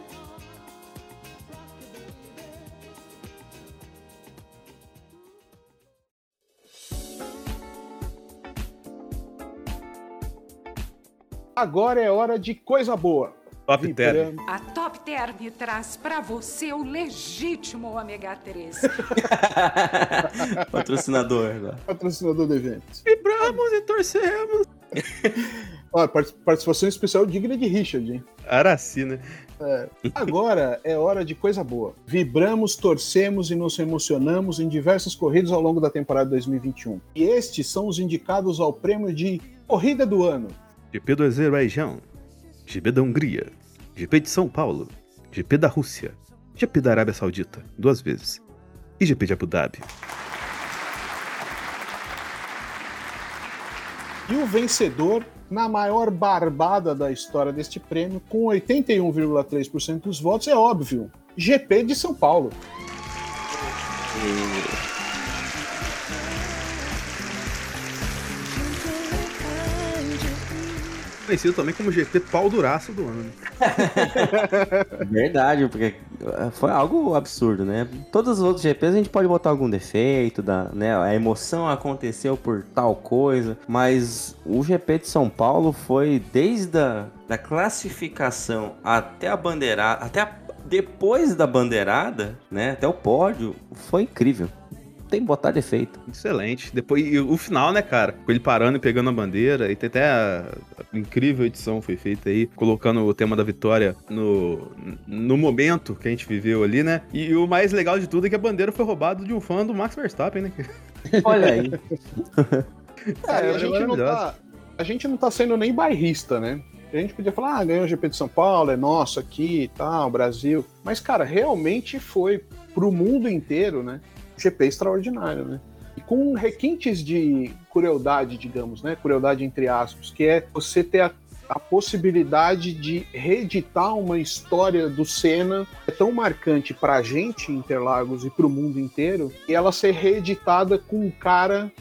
Agora é hora de coisa boa. Top term. A Top Term traz para você o legítimo ômega 3. Patrocinador agora. Patrocinador do evento. Vibramos e torcemos. Ó, participação especial digna de Richard, hein? Araci, né? Agora é hora de coisa boa. Vibramos, torcemos e nos emocionamos em diversas corridas ao longo da temporada 2021. E estes são os indicados ao prêmio de Corrida do Ano. GP do Azerbaijão, GP da Hungria, GP de São Paulo, GP da Rússia, GP da Arábia Saudita, duas vezes, e GP de Abu Dhabi. E o vencedor, na maior barbada da história deste prêmio, com 81,3% dos votos, é óbvio: GP de São Paulo. Conhecido também como GP pau duraço do ano. né? Verdade, porque eh, foi algo absurdo, né? Todos os outros GPs a gente pode botar algum defeito, da, né? A emoção aconteceu por tal coisa, mas o GP de São Paulo foi desde a da classificação até a bandeirada, até a- depois da bandeirada, né? Até o pódio, foi incrível. Tem que botar defeito. Excelente. Depois, e o final, né, cara? Com ele parando e pegando a bandeira. E tem até a, a incrível edição foi feita aí, colocando o tema da vitória no, no momento que a gente viveu ali, né? E, o mais legal de tudo é que a bandeira foi roubada de um fã do Max Verstappen, né? Olha aí. É, a, é gente não tá, a gente não tá sendo nem bairrista, né? A gente podia falar, ah, ganhou o GP de São Paulo, é nosso aqui e tal, Brasil. Mas, cara, realmente foi pro mundo inteiro, né? GP extraordinário, né? E com requintes de crueldade, digamos, né? Crueldade entre aspas, que é você ter a, a possibilidade de reeditar uma história do Senna é tão marcante pra gente em Interlagos e pro mundo inteiro, e ela ser reeditada com um cara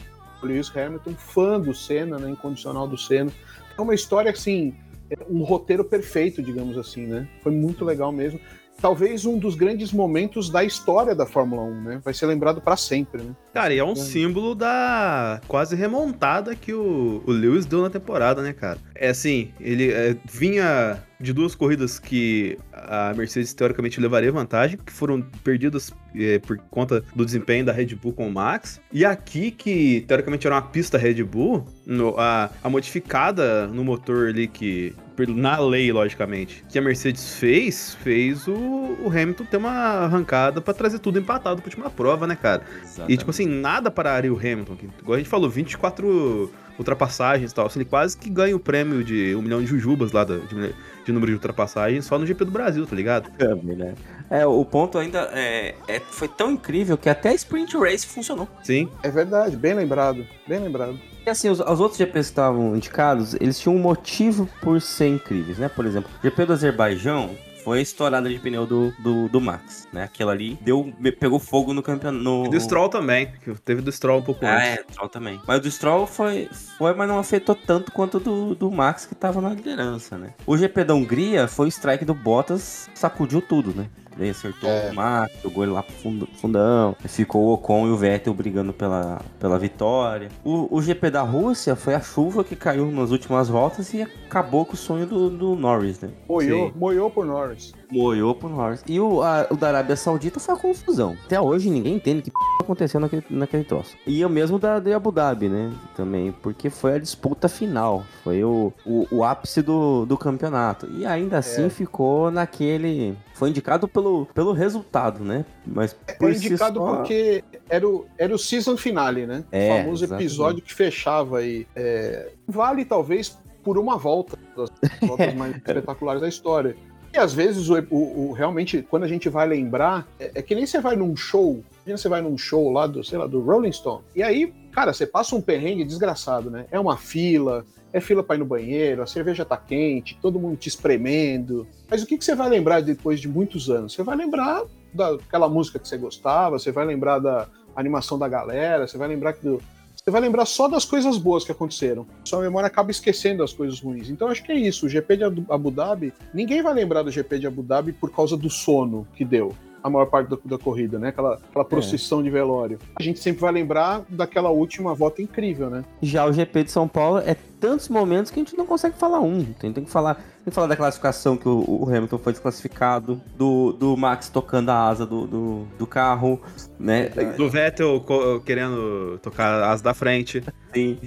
Lewis Hamilton, fã do Senna, né, incondicional do Senna. É uma história assim, é um roteiro perfeito, digamos assim, né? Foi muito legal mesmo. Talvez um dos grandes momentos da história da Fórmula 1, né? Vai ser lembrado para sempre, né? Cara, e é um Hum. símbolo da quase remontada que o, o Lewis deu na temporada, né, cara? É assim, ele é, vinha de duas corridas que a Mercedes teoricamente levaria vantagem, que foram perdidas é, por conta do desempenho da Red Bull com o Max. E aqui, que teoricamente era uma pista Red Bull, no- a, a modificada no motor ali que. Na lei, logicamente, que a Mercedes fez, fez o, o Hamilton ter uma arrancada pra trazer tudo empatado pra última prova, né, cara? E, tipo assim, nada pararia o Hamilton. Que, igual a gente falou, 24 ultrapassagens e tal. Assim, ele quase que ganha o prêmio de um milhão de jujubas lá da- de, de número de ultrapassagens só no GP do Brasil, tá ligado? né? É, o ponto ainda é, é- foi tão incrível que até a Sprint Race funcionou. Sim. É verdade, bem lembrado, bem lembrado. E assim, os, os outros GPs que estavam indicados, eles tinham um motivo por ser incríveis, né? Por exemplo, o GP do Azerbaijão foi a estourada de pneu do, do, do Max, né? Aquilo ali deu, pegou fogo no campeonato. E do Stroll também, que teve do Stroll um pouco Ah, antes. é, Stroll também. Mas o do Stroll foi, foi, mas não afetou tanto quanto o do, do Max, que tava na liderança, né? O GP da Hungria foi o strike do Bottas, sacudiu tudo, né? Ele acertou É. o Max, jogou ele lá pro fundo- fundão. Ficou o Ocon e o Vettel brigando pela, pela vitória. O, o GP da Rússia foi a chuva que caiu nas últimas voltas e acabou com o sonho do, do Norris, né? Moiou, moiou por Norris. Moiou pro Norris. E o, a- o da Arábia Saudita foi a confusão. Até hoje ninguém entende o que p aconteceu naquele, naquele troço. E o mesmo da de Abu Dhabi, né? Também, porque foi a disputa final. Foi o, o, o ápice do, do campeonato. E ainda assim ficou naquele. Foi indicado pelo, pelo resultado, né? Mas por Foi si indicado só- porque era o, era o season finale, né? É, o famoso exatamente. episódio que fechava aí. É, vale talvez por uma volta das voltas mais espetaculares da história. E às vezes, o, o- o- realmente, quando a gente vai lembrar, é, é que nem você vai num show, imagina você vai num show lá do, sei lá, do Rolling Stone, e aí, cara, você passa um perrengue desgraçado, né? É uma fila, é fila pra ir no banheiro, a cerveja tá quente, todo mundo te espremendo. Mas o que, que você vai lembrar depois de muitos anos? Você vai lembrar daquela música que você gostava, você vai lembrar da animação da galera, você vai lembrar que do, você vai lembrar só das coisas boas que aconteceram. Sua memória acaba esquecendo as coisas ruins. Então acho que é isso. O GP de Abu Dhabi, ninguém vai lembrar do GP de Abu Dhabi por causa do sono que deu. A maior parte da, da corrida, né? Aquela, aquela procissão de velório. A gente sempre vai lembrar daquela última volta incrível, né? Já o GP de São Paulo é tantos momentos que a gente não consegue falar um. Tem, tem que falar. Tem que falar da classificação que o, o Hamilton foi desclassificado, do, do Max tocando a asa do, do, do carro, né? Do Vettel querendo tocar as da frente. Sim.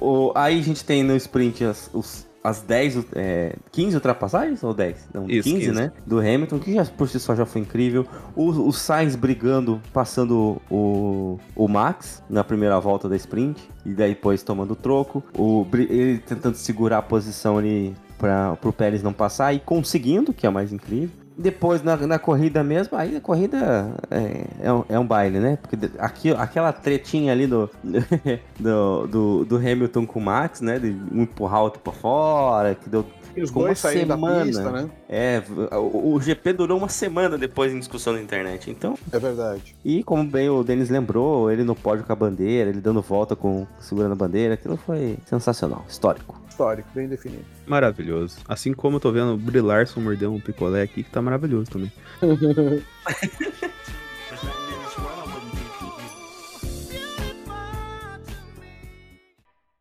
O, aí a gente tem no sprint as, os, as 10, é, 15 ultrapassagens ou 10? Não, Isso, 15, 15. né? Do Hamilton, que já por si só já foi incrível. O, o Sainz brigando, passando o, o Max na primeira volta da sprint. E daí depois tomando o troco. O, ele tentando segurar a posição ali para o Pérez não passar e conseguindo, que é o mais incrível. Depois, na, na corrida mesmo, aí a corrida é, é, um, é um baile, né? Porque aqui, aquela tretinha ali do, do, do, do Hamilton com o Max, né? De um empurrar o outro pra fora, que deu. E os dois da semana. pista, né? É, o, o GP durou uma semana depois em discussão na internet. Então, É verdade. e como bem o Denis lembrou, ele no pódio com a bandeira, ele dando volta com segurando a bandeira, aquilo foi sensacional, histórico. Histórico, bem definido. Maravilhoso. Assim como eu tô vendo o Brie Larson morder um picolé aqui, que tá maravilhoso também.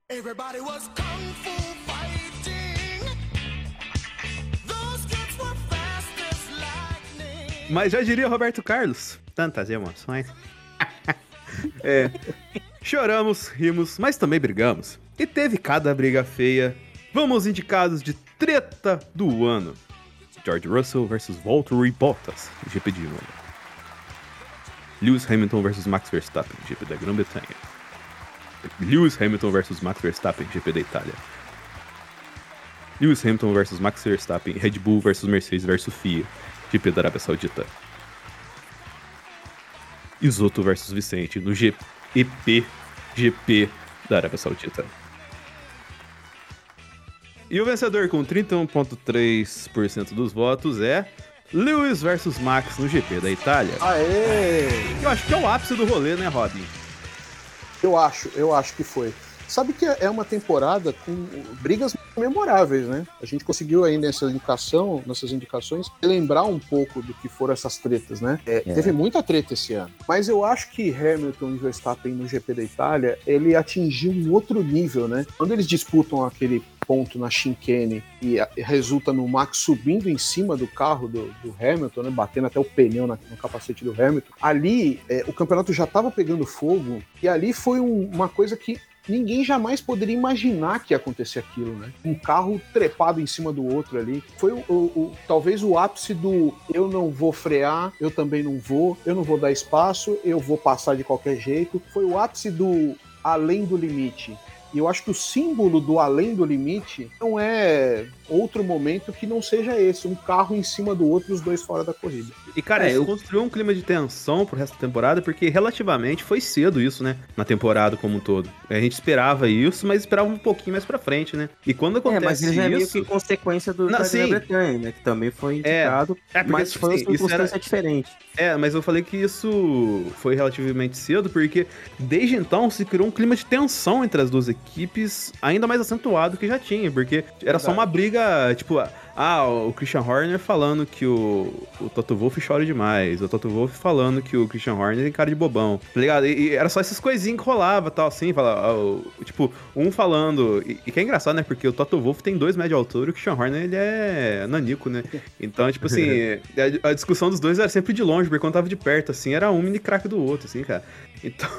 Everybody was kung fu fighting. Those kids were fast as lightning. Mas já diria Roberto Carlos, tantas emoções. é. Choramos, rimos, mas também brigamos. E teve cada briga feia. Vamos indicados de treta do ano. George Russell versus Valtteri Bottas, GP de Imola. Lewis Hamilton versus Max Verstappen, GP da Grã-Bretanha. Lewis Hamilton versus Max Verstappen, GP da Itália. Lewis Hamilton versus Max Verstappen, Red Bull versus Mercedes versus FIA, GP da Arábia Saudita. Isoto versus Vicente no GP GP da Arábia Saudita. E o vencedor com 31,3% dos votos é Lewis versus Max no GP da Itália. Aê! Eu acho que é o ápice do rolê, né, Robin? Eu acho, eu acho que foi. Sabe que é uma temporada com brigas memoráveis, né? A gente conseguiu aí nessa indicação, nessas indicações, lembrar um pouco do que foram essas tretas, né? É, Teve muita treta esse ano. Mas eu acho que Hamilton e Verstappen no GP da Itália, ele atingiu um outro nível, né? Quando eles disputam aquele ponto na chicane e resulta no Max subindo em cima do carro do, do Hamilton, né, batendo até o pneu na- no capacete do Hamilton. Ali, é, o campeonato já estava pegando fogo e ali foi um- uma coisa que ninguém jamais poderia imaginar que ia acontecer aquilo, né? Um carro trepado em cima do outro ali. Foi o, o- o- talvez o ápice do eu não vou frear, eu também não vou, eu não vou dar espaço, eu vou passar de qualquer jeito. Foi o ápice do além do limite. E eu acho que o símbolo do além do limite não é outro momento que não seja esse, um carro em cima do outro e os dois fora da corrida. E, cara, É, isso eu- construiu um clima de tensão pro resto da temporada, porque relativamente foi cedo isso, né? Na temporada como um todo. A gente esperava isso, mas esperava um pouquinho mais pra frente, né? E quando É, acontece mas ele já é meio isso... que consequência do Não, da sim. Grã-Bretanha, né? Que também foi indicado, É, porque, mas tipo foi uma assim, isso circunstância era- diferente. É, mas eu falei que isso foi relativamente cedo, porque desde então se criou um clima de tensão entre as duas equipes, ainda mais acentuado que já tinha, porque era só uma briga, tipo, ah, o Christian Horner falando que o, o Toto Wolff chora demais, o Toto Wolff falando que o Christian Horner tem cara de bobão, tá ligado? E, e era só essas coisinhas que rolava, tal, assim, fala, ah, tipo, um falando, e, e que é engraçado, né, porque o Toto Wolff tem dois metros de altura e o Christian Horner, ele é nanico, né? Então, tipo assim, a, a discussão dos dois era sempre de longe, porque quando tava de perto, assim, era um mini craque do outro, assim, cara. Então,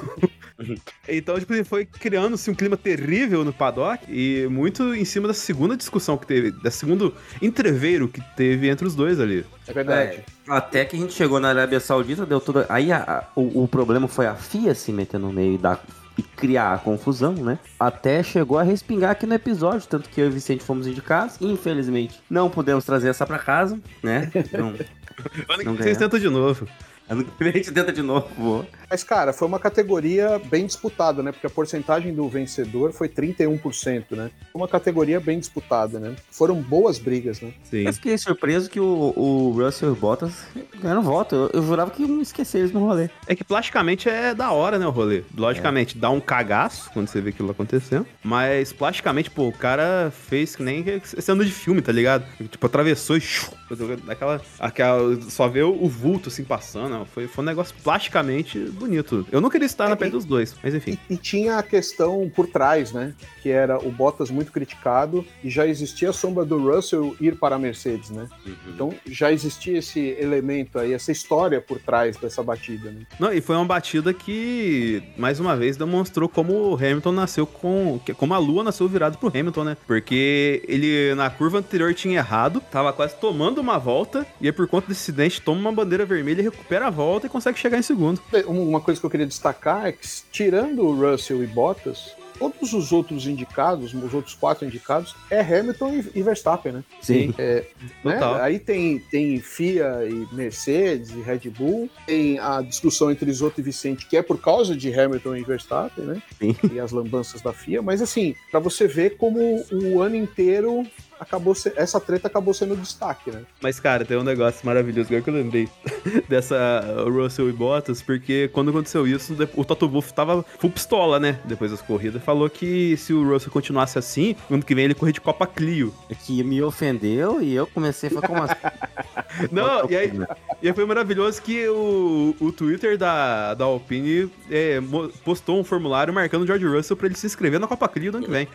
então tipo, foi criando-se um clima terrível no paddock e muito em cima da segunda discussão que teve, da segundo entreveiro que teve entre os dois ali. É verdade. Até que a gente chegou na Arábia Saudita, deu tudo. Aí a- a- o, o problema foi a FIA se meter no meio e, dar, e criar a confusão, né? Até chegou a respingar aqui no episódio, tanto que eu e o Vicente fomos indicados. Infelizmente, não pudemos trazer essa pra casa, né? Não, Não vocês tentam de novo. Ano que vem a gente tenta de novo. Mas, cara, foi uma categoria bem disputada, né? Porque a porcentagem do vencedor foi 31%, né? Foi uma categoria bem disputada, né? Foram boas brigas, né? Sim. Eu fiquei surpreso que o, o Russell e o Bottas ganharam voto. Eu, eu jurava que iam esquecer eles no rolê. É que plasticamente é da hora, né, o rolê. Logicamente, dá um cagaço quando você vê aquilo acontecendo. Mas plasticamente, pô, o cara fez que nem esse ano de filme, tá ligado? Tipo, atravessou e shoo, daquela, aquela, só vê o vulto assim passando. Ó. Foi, foi um negócio plasticamente bonito. Eu não queria estar na pele dos dois, mas enfim. E, e tinha a questão por trás, né? Que era o Bottas muito criticado e já existia a sombra do Russell ir para a Mercedes, né? Então já existia esse elemento aí, essa história por trás dessa batida, né? Não, e foi uma batida que, mais uma vez, demonstrou como o Hamilton nasceu com. que- Como a lua nasceu virado pro Hamilton, né? Porque ele, na curva anterior, tinha errado, tava quase tomando uma volta, e aí, por conta desse acidente, toma uma bandeira vermelha, recupera a volta e consegue chegar em segundo. Uma coisa que eu queria destacar é que, tirando o Russell e Bottas, todos os outros indicados, os outros quatro indicados, é Hamilton e- Verstappen, né? Sim. Né? Total. Aí tem, tem FIA e Mercedes e Red Bull, tem a discussão entre Isoto e Vicente, que é por causa de Hamilton e Verstappen, né? Sim. E as lambanças da FIA, mas assim, pra você ver como o ano inteiro acabou se- essa treta acabou sendo destaque, né? Mas, cara, tem um negócio maravilhoso, agora que eu lembrei dessa Russell e Bottas, porque quando aconteceu isso, o Toto Wolff tava full pistola, né? Depois das corridas. Falou que se o Russell continuasse assim, ano que vem ele correr de Copa Clio. É que me ofendeu e eu comecei a falar como assim? Não, e aí, e aí foi maravilhoso que o, o Twitter da, da Alpine é, postou um formulário marcando o George Russell pra ele se inscrever na Copa Clio do ano que vem.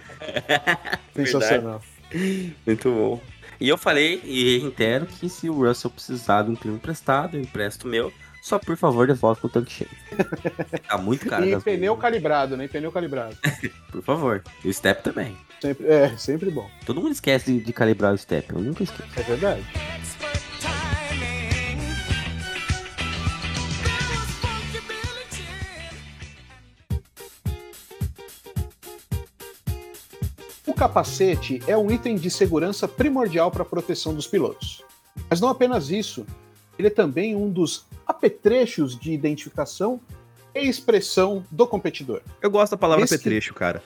Sensacional. Muito bom. E eu falei e reitero que se o Russell precisar de um pneu emprestado, eu empresto o meu. Só por favor, devolve com o tanque cheio. Tá muito caro. E pneu calibrado, né? Pneu calibrado. Por favor. E o step também. Sempre, é, sempre bom. Todo mundo esquece de, de calibrar o step. Eu nunca esqueço. É verdade. Capacete é um item de segurança primordial para a proteção dos pilotos. Mas não apenas isso, ele é também um dos apetrechos de identificação e expressão do competidor. Eu gosto da palavra Esse apetrecho, cara.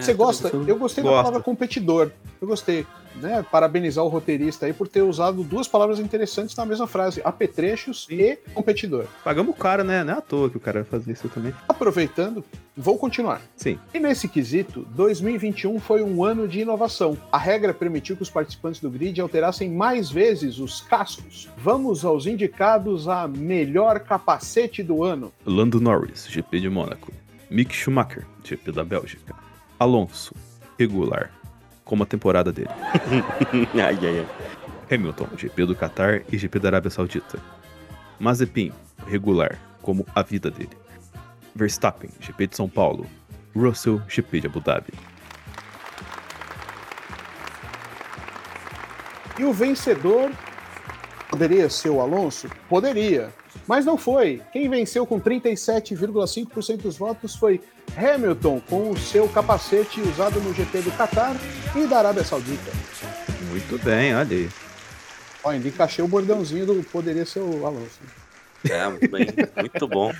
Você gosta? Eu gostei da palavra competidor. Eu gostei. Né? Parabenizar o roteirista aí por ter usado duas palavras interessantes na mesma frase: apetrechos e competidor. Pagamos o cara, né? Não é à toa que o cara vai fazer isso também. Aproveitando, vou continuar. Sim. E nesse quesito, 2021 foi um ano de inovação. A regra permitiu que os participantes do grid alterassem mais vezes os cascos. Vamos aos indicados a melhor capacete do ano. Lando Norris, GP de Mônaco. Mick Schumacher, GP da Bélgica. Alonso, regular, como a temporada dele. ai, ai, ai. Hamilton, GP do Qatar e GP da Arábia Saudita. Mazepin, regular, como a vida dele. Verstappen, GP de São Paulo. Russell, GP de Abu Dhabi. E o vencedor poderia ser o Alonso? Poderia. Mas não foi. Quem venceu com 37,5% dos votos foi Hamilton, com o seu capacete usado no GP do Qatar e da Arábia Saudita. Muito bem, olha aí. Ó, ainda encaixei o bordãozinho do poderia ser o Alonso. É, muito bem. Muito bom.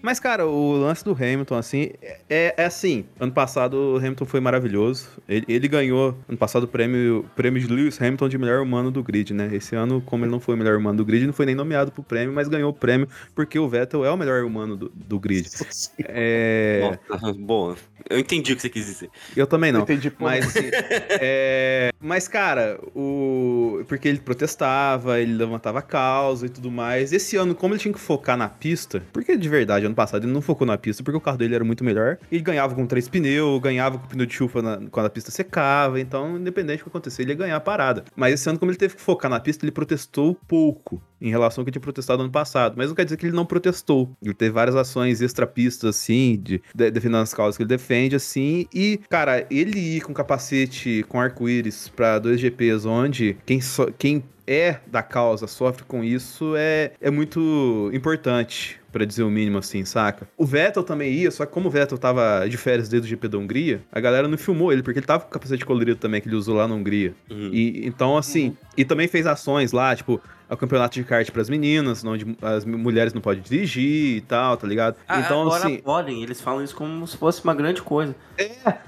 Mas, cara, o lance do Hamilton, assim, é, é assim. Ano passado o Hamilton foi maravilhoso. Ele, ele ganhou, ano passado, o prêmio, prêmio de Lewis Hamilton de melhor humano do grid, né? Esse ano, como ele não foi o melhor humano do grid, não foi nem nomeado pro prêmio, mas ganhou o prêmio porque o Vettel é o melhor humano do, do grid. É. Nossa, bom, eu entendi o que você quis dizer. Eu também não. Entendi, pô. Mas, assim, é... Mas, cara, o... porque ele protestava, ele levantava causa e tudo mais. Esse ano, como ele tinha que focar na pista, porque de verdade, ano passado ele não focou na pista, porque o carro dele era muito melhor. Ele ganhava com três pneus, ganhava com pneu de chuva na- quando a pista secava. Então, independente do que acontecer, ele ia ganhar a parada. Mas esse ano, como ele teve que focar na pista, ele protestou pouco em relação ao que tinha protestado ano passado. Mas não quer dizer que ele não protestou. Ele teve várias ações extra-pistas, assim, de, de, defendendo as causas que ele defende, assim. E, cara, ele ir com capacete com arco-íris pra dois GPs, onde quem, so, quem é da causa sofre com isso, é, é muito importante. pra dizer o mínimo assim, saca? O Vettel também ia, só que como o Vettel tava de férias desde o GP da Hungria, a galera não filmou ele, porque ele tava com o capacete colorido também, que ele usou lá na Hungria. Uhum. E então, assim, e também fez ações lá, tipo, o campeonato de kart pras meninas, onde as mulheres não podem dirigir e tal, tá ligado? Ah, então, agora assim. podem, eles falam isso como se fosse uma grande coisa. É,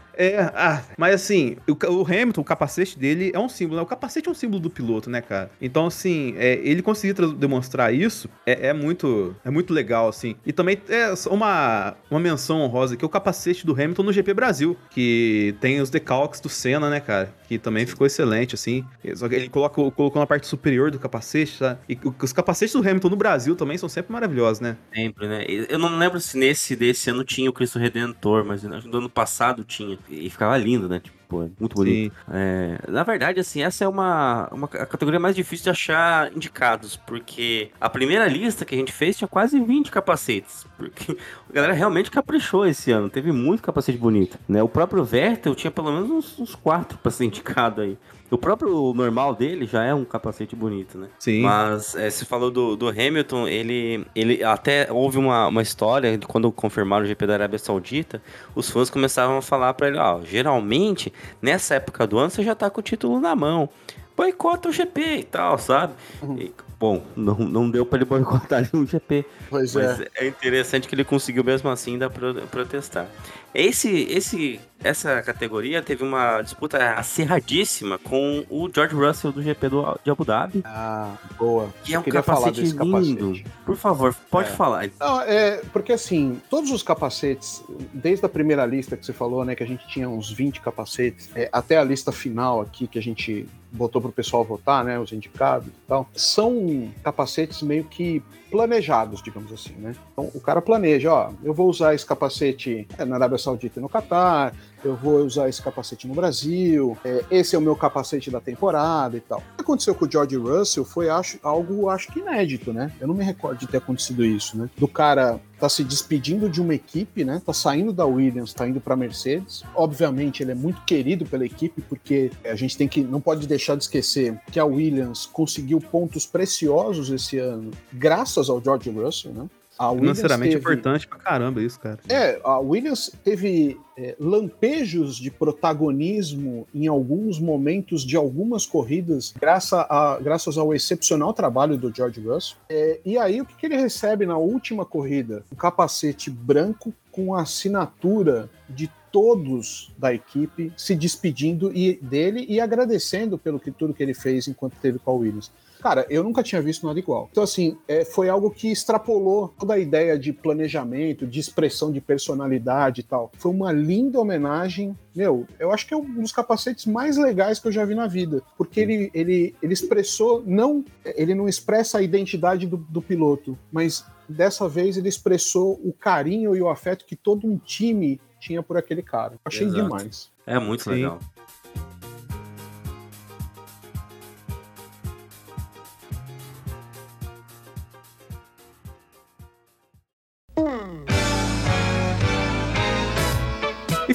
ah, mas assim, o, o Hamilton, o capacete dele é um símbolo, né? O capacete é um símbolo do piloto, né, cara? Então, assim, é, ele conseguir tra- demonstrar isso é, é muito é muito legal, assim. E também é uma, uma menção honrosa que é o capacete do Hamilton no GP Brasil, que tem os decalques do Senna, né, cara? Que também ficou excelente, assim. Só que ele coloca, colocou na parte superior do capacete, tá? E os capacetes do Hamilton no Brasil também são sempre maravilhosos, né? Sempre, né? Eu não lembro se nesse desse ano tinha o Cristo Redentor, mas do ano passado tinha. E ficava lindo, né? Tipo, pô, muito bonito. É, na verdade, assim, essa é uma, uma a categoria mais difícil de achar indicados, porque a primeira lista que a gente fez tinha quase 20 capacetes. Porque a galera realmente caprichou esse ano, teve muito capacete bonito. Né? O próprio Vettel tinha pelo menos uns, uns quatro pra ser indicado aí. O próprio normal dele já é um capacete bonito, né? Sim. Mas é, você falou do, do Hamilton, ele, ele até houve uma, uma história de quando confirmaram o GP da Arábia Saudita, os fãs começavam a falar pra ele, ó, geralmente nessa época do ano você já tá com o título na mão. Boicota o GP e tal, sabe? E, bom, não, não deu pra ele boicotar nenhum GP. Pois Mas é. é interessante que ele conseguiu mesmo assim dar pro, protestar. Esse, esse, essa categoria teve uma disputa acirradíssima com o George Russell do GP do, de Abu Dhabi, Ah, boa. que é um capacete desse lindo. capacete. Por favor, pode É. falar. Não, é, porque assim, todos os capacetes, desde a primeira lista que você falou, né, que a gente tinha uns 20 capacetes, é, até a lista final aqui que a gente botou pro pessoal votar, né, os indicados e tal, são capacetes meio que planejados, digamos assim, né? Então o cara planeja, ó, eu vou usar esse capacete é, na Arábia Saudita e no Catar, eu vou usar esse capacete no Brasil, é, esse é o meu capacete da temporada e tal. O que aconteceu com o George Russell foi acho, algo, acho que inédito, né? Eu não me recordo de ter acontecido isso, né? Do cara tá se despedindo de uma equipe, né? Tá saindo da Williams, tá indo para Mercedes. Obviamente, ele é muito querido pela equipe, porque a gente tem que não pode deixar de esquecer que a Williams conseguiu pontos preciosos esse ano, graças ao George Russell, né? A Williams Financeiramente teve- importante pra caramba isso, cara. é, a Williams teve é, lampejos de protagonismo em alguns momentos de algumas corridas, graças, a- graças ao excepcional trabalho do George Russell. É, e aí, o que, que ele recebe na última corrida? Um capacete branco com a assinatura de todos da equipe se despedindo e, dele e agradecendo pelo que tudo que ele fez enquanto teve com a Williams. Cara, eu nunca tinha visto nada igual. Então, assim, é, foi algo que extrapolou toda a ideia de planejamento, de expressão de personalidade e tal. Foi uma linda homenagem. Meu, eu acho que é um dos capacetes mais legais que eu já vi na vida. Porque ele, ele, ele expressou, não. Ele não expressa a identidade do, do piloto, mas dessa vez ele expressou o carinho e o afeto que todo um time tinha por aquele cara. Achei Exato. demais. É muito Sim. legal.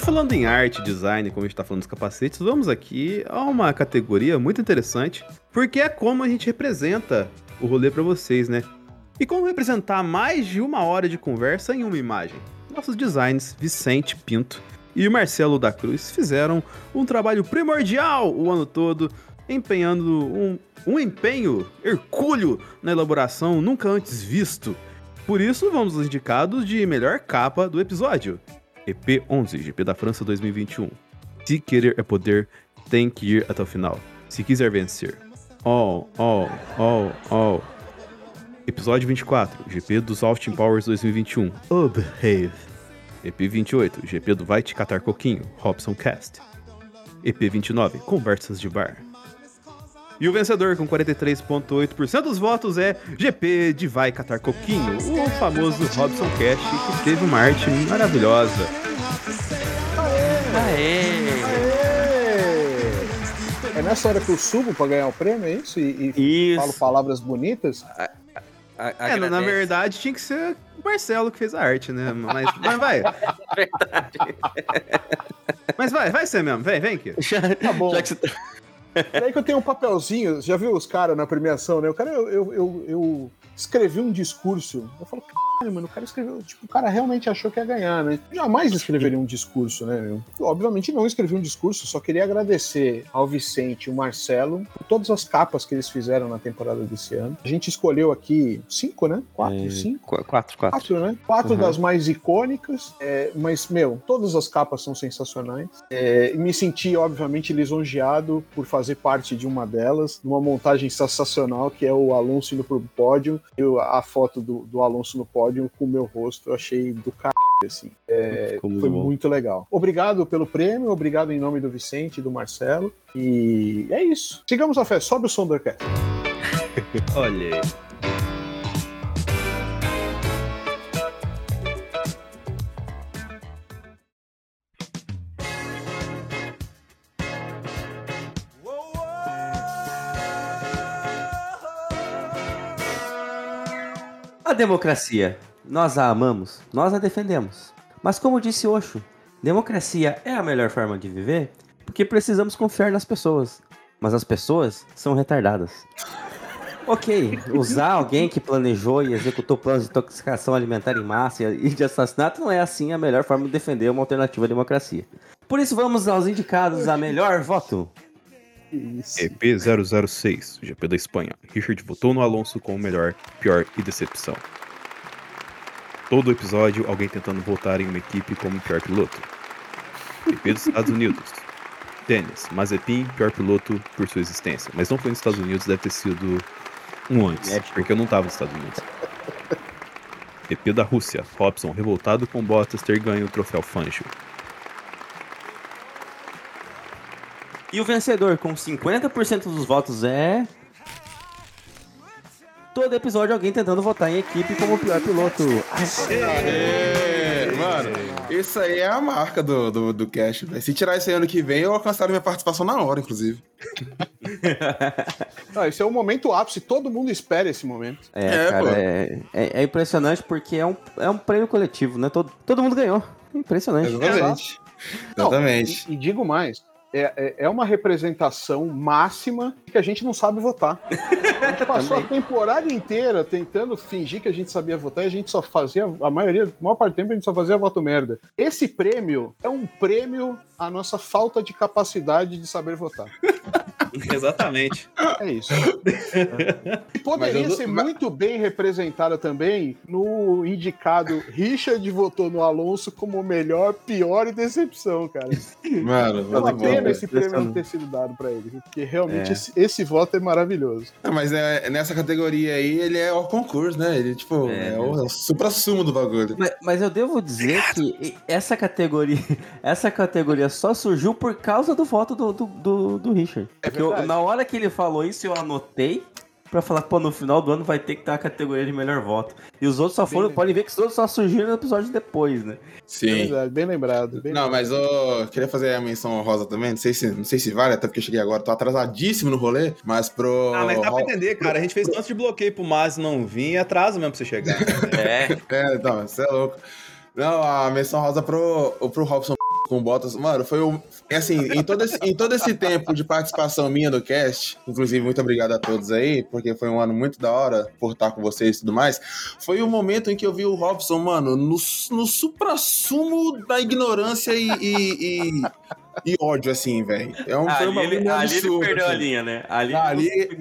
Falando em arte, design, como a gente tá falando dos capacetes, vamos aqui a uma categoria muito interessante, porque é como a gente representa o rolê pra vocês, né? E como representar mais de uma hora de conversa em uma imagem. Nossos designs, Vicente Pinto e Marcelo da Cruz, fizeram um trabalho primordial o ano todo, empenhando um, um empenho hercúleo na elaboração nunca antes visto. Por isso, vamos aos indicados de melhor capa do episódio. EP11, GP da França 2021. Se querer é poder, tem que ir até o final. Se quiser vencer. All, all, all, all. Episódio 24, GP dos Austin Powers 2021. Oh, behave. EP 28, GP do Vai Te Catar Coquinho, Robson Cast. EP 29, Conversas de Bar. E o vencedor com 43,8% dos votos é GP de Vai Catar Coquinho, o famoso Robson Cash, que teve uma arte maravilhosa. Aê! É nessa hora que eu subo pra ganhar o prêmio, é isso? E, e Isso. falo palavras bonitas? A- É, na- na agradece. verdade tinha que ser o Marcelo que fez a arte, né? Mas, mas vai. Mas vai, vai ser mesmo. Vem, vem aqui. Tá bom. Já que você tá- Peraí que eu tenho um papelzinho, já viu os caras na premiação, né? O cara, eu, eu, eu, eu escrevi um discurso. Eu falo, mano, o cara escreveu. Tipo, o cara realmente achou que ia ganhar, né? Jamais escreveria um discurso, né? Eu, obviamente não escrevi um discurso, só queria agradecer ao Vicente e o Marcelo por todas as capas que eles fizeram na temporada desse ano. A gente escolheu aqui cinco, né? Quatro, É, cinco. qu- Quatro, quatro. Quatro, né? Quatro Uhum. das mais icônicas, é, mas, meu, todas as capas são sensacionais. É, e me senti, obviamente, lisonjeado por fazer parte de uma delas, numa montagem sensacional, que é o Alonso indo pro pódio, eu, a foto do, do Alonso no pódio com o meu rosto, eu achei do caralho, assim. É, foi bom. muito legal. Obrigado pelo prêmio, obrigado em nome do Vicente e do Marcelo, e é isso. Sigamos a fé, sobe o som do orquestra. Olha democracia, nós a amamos, nós a defendemos. Mas como disse Osho, democracia é a melhor forma de viver porque precisamos confiar nas pessoas. Mas as pessoas são retardadas. Ok, usar alguém que planejou e executou planos de intoxicação alimentar em massa e de assassinato não é assim a melhor forma de defender uma alternativa à democracia. Por isso vamos aos indicados a melhor voto. Isso. EP006, GP da Espanha. Richard votou no Alonso como melhor, pior e decepção. Todo episódio, alguém tentando votar em uma equipe como pior piloto. EP dos Estados Unidos. Tênis, Mazepin, pior piloto por sua existência. Mas não foi nos Estados Unidos, deve ter sido um antes, porque eu não tava nos Estados Unidos. EP da Rússia, Robson revoltado com Bottas ter ganho o troféu Fangio. E o vencedor com 50% dos votos é. Todo episódio alguém tentando votar em equipe como o pior piloto. É, mano, isso aí é a marca do, do, do cast, velho. Se tirar esse ano que vem, eu alcançaria minha participação na hora, inclusive. Não, esse é o momento ápice, todo mundo espera esse momento. É, É, cara, pô. é, é, é impressionante porque é um, é um prêmio coletivo, né? Todo, todo mundo ganhou. Impressionante. Exatamente. Não, Exatamente. E, e digo mais, é, é, é uma representação máxima que a gente não sabe votar. A gente passou a temporada inteira tentando fingir que a gente sabia votar e a gente só fazia, a maioria, a maior parte do tempo a gente só fazia voto merda. Esse prêmio é um prêmio à nossa falta de capacidade de saber votar. Exatamente. É isso. E poderia ser mas- muito bem representada também no indicado Richard votou no Alonso como melhor, pior e decepção, cara. Mano, É uma bom. pena esse prêmio não ter sido dado pra ele, porque realmente esse, esse voto é maravilhoso. Não, mas é, nessa categoria aí, ele é o concurso, né? Ele, tipo, É, é, o, é o supra-sumo do bagulho. Mas, mas eu devo dizer que essa categoria, essa categoria só surgiu por causa do voto do, do, do, do Richard. Porque eu- na hora que ele falou isso, eu anotei pra falar, pô, no final do ano vai ter que ter a categoria de melhor voto. E os outros só foram, Bem- podem ver que os outros só surgiram no episódio depois, né? É Sim. verdade, bem lembrado. Bem Não, lembrado. mas eu queria fazer a menção rosa também. Não sei se, não sei se vale, até porque eu cheguei agora, tô atrasadíssimo no rolê, mas pro. Ah, mas dá pra entender, cara. A gente fez tanto de bloqueio pro Maz não vir e atraso mesmo pra você chegar. É, É, então, você é louco. Não, a menção rosa pro, pro Robson com Bottas. Mano, foi o. é Assim, em todo, esse, em todo esse tempo de participação minha do cast, inclusive, muito obrigado a todos aí, porque foi um ano muito da hora por estar com vocês e tudo mais. Foi o momento em que eu vi o Robson, mano, no, no supra-sumo da ignorância e. e, e- e ódio, assim, velho. É um, ali, ele, ali ele perdeu a assim. linha, né? Ali, Ali- ele.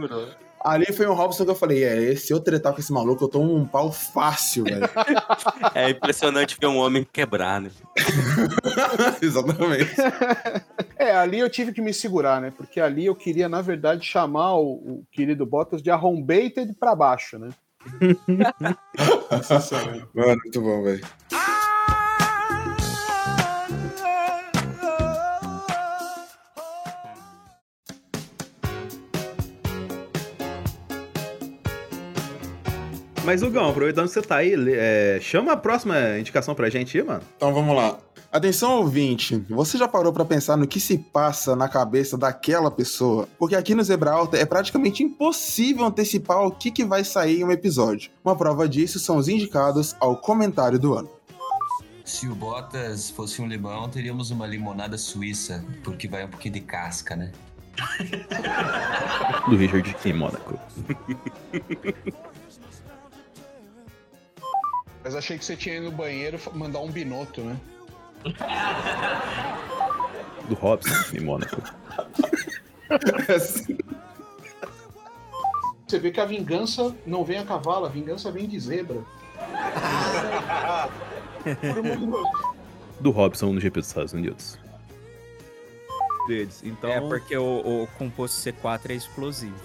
Ali foi um Robson que eu falei, é, se eu tretar com esse maluco, eu tomo um pau fácil, velho. é impressionante ver um homem quebrar, né? Exatamente. É, ali eu tive que me segurar, né? Porque ali eu queria, na verdade, chamar o, o querido Bottas de arrombated pra baixo, né? Sensacional. Mano, muito bom, velho. Mas, Hugão, aproveitando que você tá aí, é, chama a próxima indicação pra gente aí, mano. Então vamos lá. Atenção, ouvinte. Você já parou pra pensar no que se passa na cabeça daquela pessoa? Porque aqui no Zebra Alta é praticamente impossível antecipar o que, que vai sair em um episódio. Uma prova disso são os indicados ao comentário do ano. Se o Bottas fosse um limão, teríamos uma limonada suíça, porque vai um pouquinho de casca, né? Do Richard em Mônaco. Mas achei que você tinha ido no banheiro mandar um binoto, né? Do Robson em Mônaco. Você vê que a vingança não vem a cavalo, a vingança vem de zebra. Do Robson no GP dos Estados Unidos. Deles. Então, É porque o, o composto C4 é explosivo.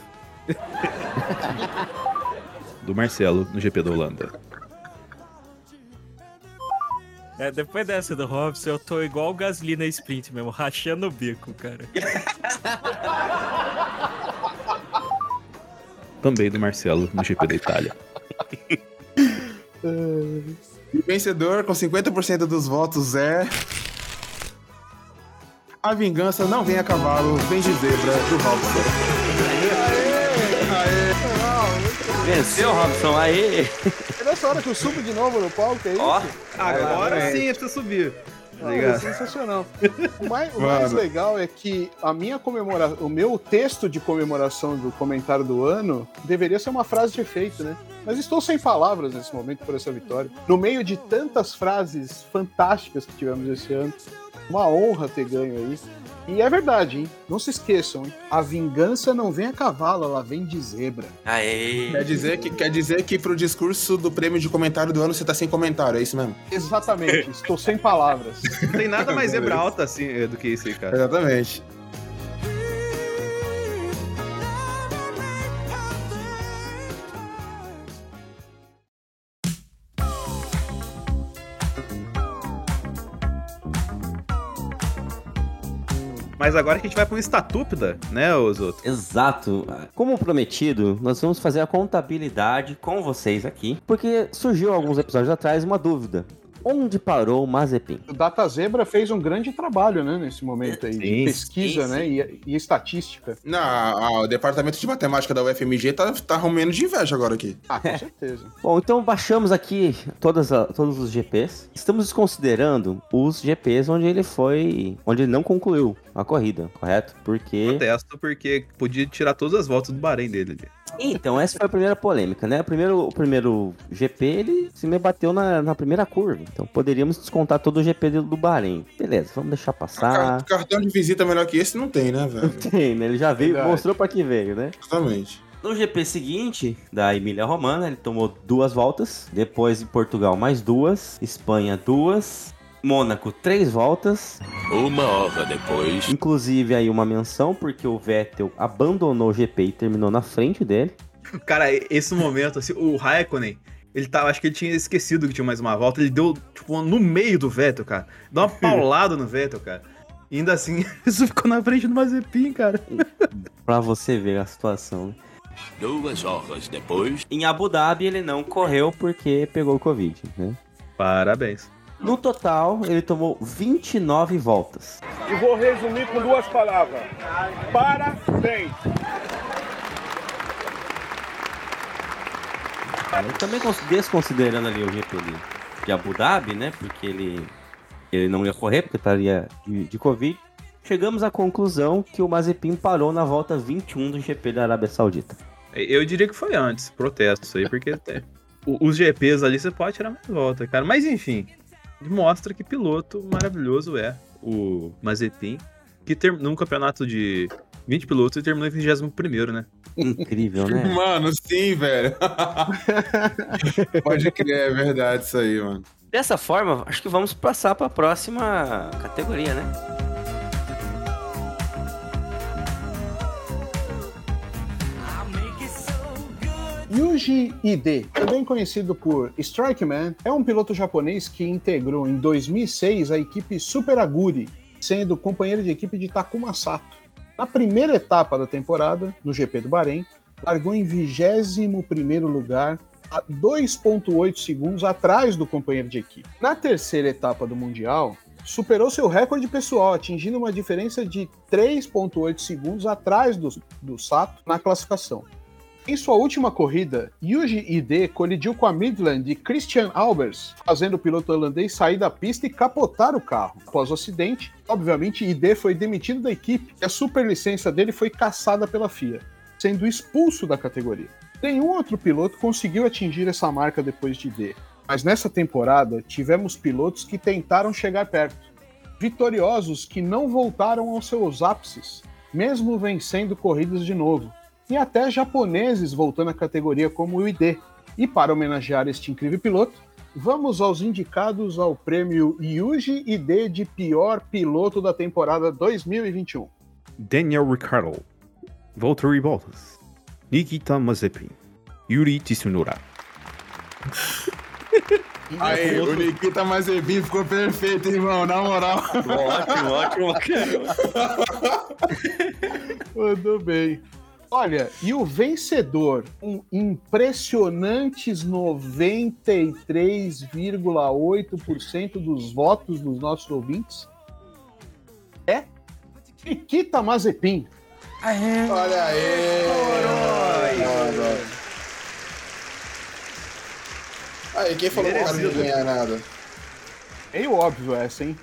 do Marcelo no GP da Holanda. É, depois dessa do Robson, eu tô igual o Gasly na sprint mesmo, rachando o bico, cara. Também do Marcelo no GP da Itália. E o vencedor, com 50% dos votos, é. A vingança não vem a cavalo, vem de zebra do Robson. Venceu, Robson, aê! É nessa hora que eu subo de novo no palco, é isso? Ó, Agora é. sim é pra subir. Ah, é sensacional. O mais, o mais legal é que a minha comemoração, o meu texto de comemoração do comentário do ano deveria ser uma frase de efeito, né? Mas estou sem palavras nesse momento por essa vitória. No meio de tantas frases fantásticas que tivemos esse ano, uma honra ter ganho aí. E é verdade, hein? Não se esqueçam, hein? A vingança não vem a cavalo, ela vem de zebra. aê. Quer dizer, que, quer dizer que pro discurso do prêmio de comentário do ano você tá sem comentário, é isso mesmo? Exatamente, estou sem palavras. Não tem nada mais zebra alta assim eh, do que isso aí, cara. Exatamente. Mas agora que a gente vai um estatúpida, né, Osoto? Exato. Como prometido, nós vamos fazer a contabilidade com vocês aqui, porque surgiu alguns episódios atrás uma dúvida. Onde parou o Mazepin? O Data Zebra fez um grande trabalho, né, nesse momento aí, de Sim, pesquisa, sim, né, e, e estatística. Não, a- o departamento de matemática da UFMG tá, tá arrumando de inveja agora aqui. Ah, com certeza. Bom, então baixamos aqui todas a- todos os GPs. Estamos desconsiderando os GPs onde ele foi. onde ele não concluiu a corrida, correto? Porque. Protesto porque podia tirar todas as voltas do Bahrein dele ali. Então, essa foi a primeira polêmica, né? O primeiro, o primeiro GP, ele se me bateu na, na primeira curva. Então poderíamos descontar todo o GP do, Bahrein. Beleza, vamos deixar passar. Car- cartão de visita melhor que esse não tem, né, velho? Tem, né? Ele já veio, Verdade. mostrou pra que veio, né? Exatamente. No GP seguinte, da Emília Romana, ele tomou duas voltas. Depois em Portugal, mais duas. Espanha, duas. Mônaco, três voltas. Uma hora depois. Inclusive aí uma menção, porque o Vettel abandonou o GP e terminou na frente dele. Cara, esse momento, assim, o Raikkonen, ele tava, acho que ele tinha esquecido que tinha mais uma volta, ele deu, tipo, no meio do Vettel, cara. Deu uma paulada no Vettel, cara. E ainda assim, isso ficou na frente do Mazepin, cara. Pra você ver a situação. né? Duas horas depois. Em Abu Dhabi ele não correu porque pegou o Covid, né? Parabéns. No total, ele tomou 29 voltas. E vou resumir com duas palavras. Parabéns. Eu também cons- desconsiderando ali o GP de, Abu Dhabi, né? Porque ele, ele não ia correr, porque estaria de, de Covid. Chegamos à conclusão que o Mazepin parou na volta 21 do GP da Arábia Saudita. Eu diria que foi antes, protesto isso aí, porque os GPs ali você pode tirar mais volta, cara. Mas enfim, mostra que piloto maravilhoso é o Mazepin, que terminou um campeonato de 20 pilotos e terminou em 21 né? Incrível, né? Mano, sim, velho. Pode crer, é verdade isso aí, mano. Dessa forma, acho que vamos passar para a próxima categoria, né? Yuji Ide, também conhecido por Strike Man, é um piloto japonês que integrou em 2006 a equipe Super Aguri, sendo companheiro de equipe de Takuma Sato. Na primeira etapa da temporada, no GP do Bahrein, largou em 21º lugar, a 2.8 segundos atrás do companheiro de equipe. Na terceira etapa do Mundial, superou seu recorde pessoal, atingindo uma diferença de 3.8 segundos atrás do, do Sato na classificação. Em sua última corrida, Yuji Ide colidiu com a Midland Christian Albers, fazendo o piloto holandês sair da pista e capotar o carro. Após o acidente, obviamente, Ide foi demitido da equipe e a superlicença dele foi cassada pela FIA, sendo expulso da categoria. Nenhum outro piloto conseguiu atingir essa marca depois de Ide. Mas nessa temporada tivemos pilotos que tentaram chegar perto. Vitoriosos que não voltaram aos seus ápices, mesmo vencendo corridas de novo. E até japoneses voltando à categoria como o ID. E para homenagear este incrível piloto, vamos aos indicados ao prêmio Yuji ID de pior piloto da temporada 2021. Daniel Ricciardo, Valtteri Bottas, Nikita Mazepin, Yuri Tsunoda. Aí, o Nikita Mazepin ficou perfeito, irmão, na moral. Ótimo, ótimo, Mandou bem. Olha, e o vencedor, um impressionantes 93,8% dos votos dos nossos ouvintes, é Nikita Mazepin. Olha aí. Aí, quem falou que o cara não ganhar nada? Meio óbvio essa, hein?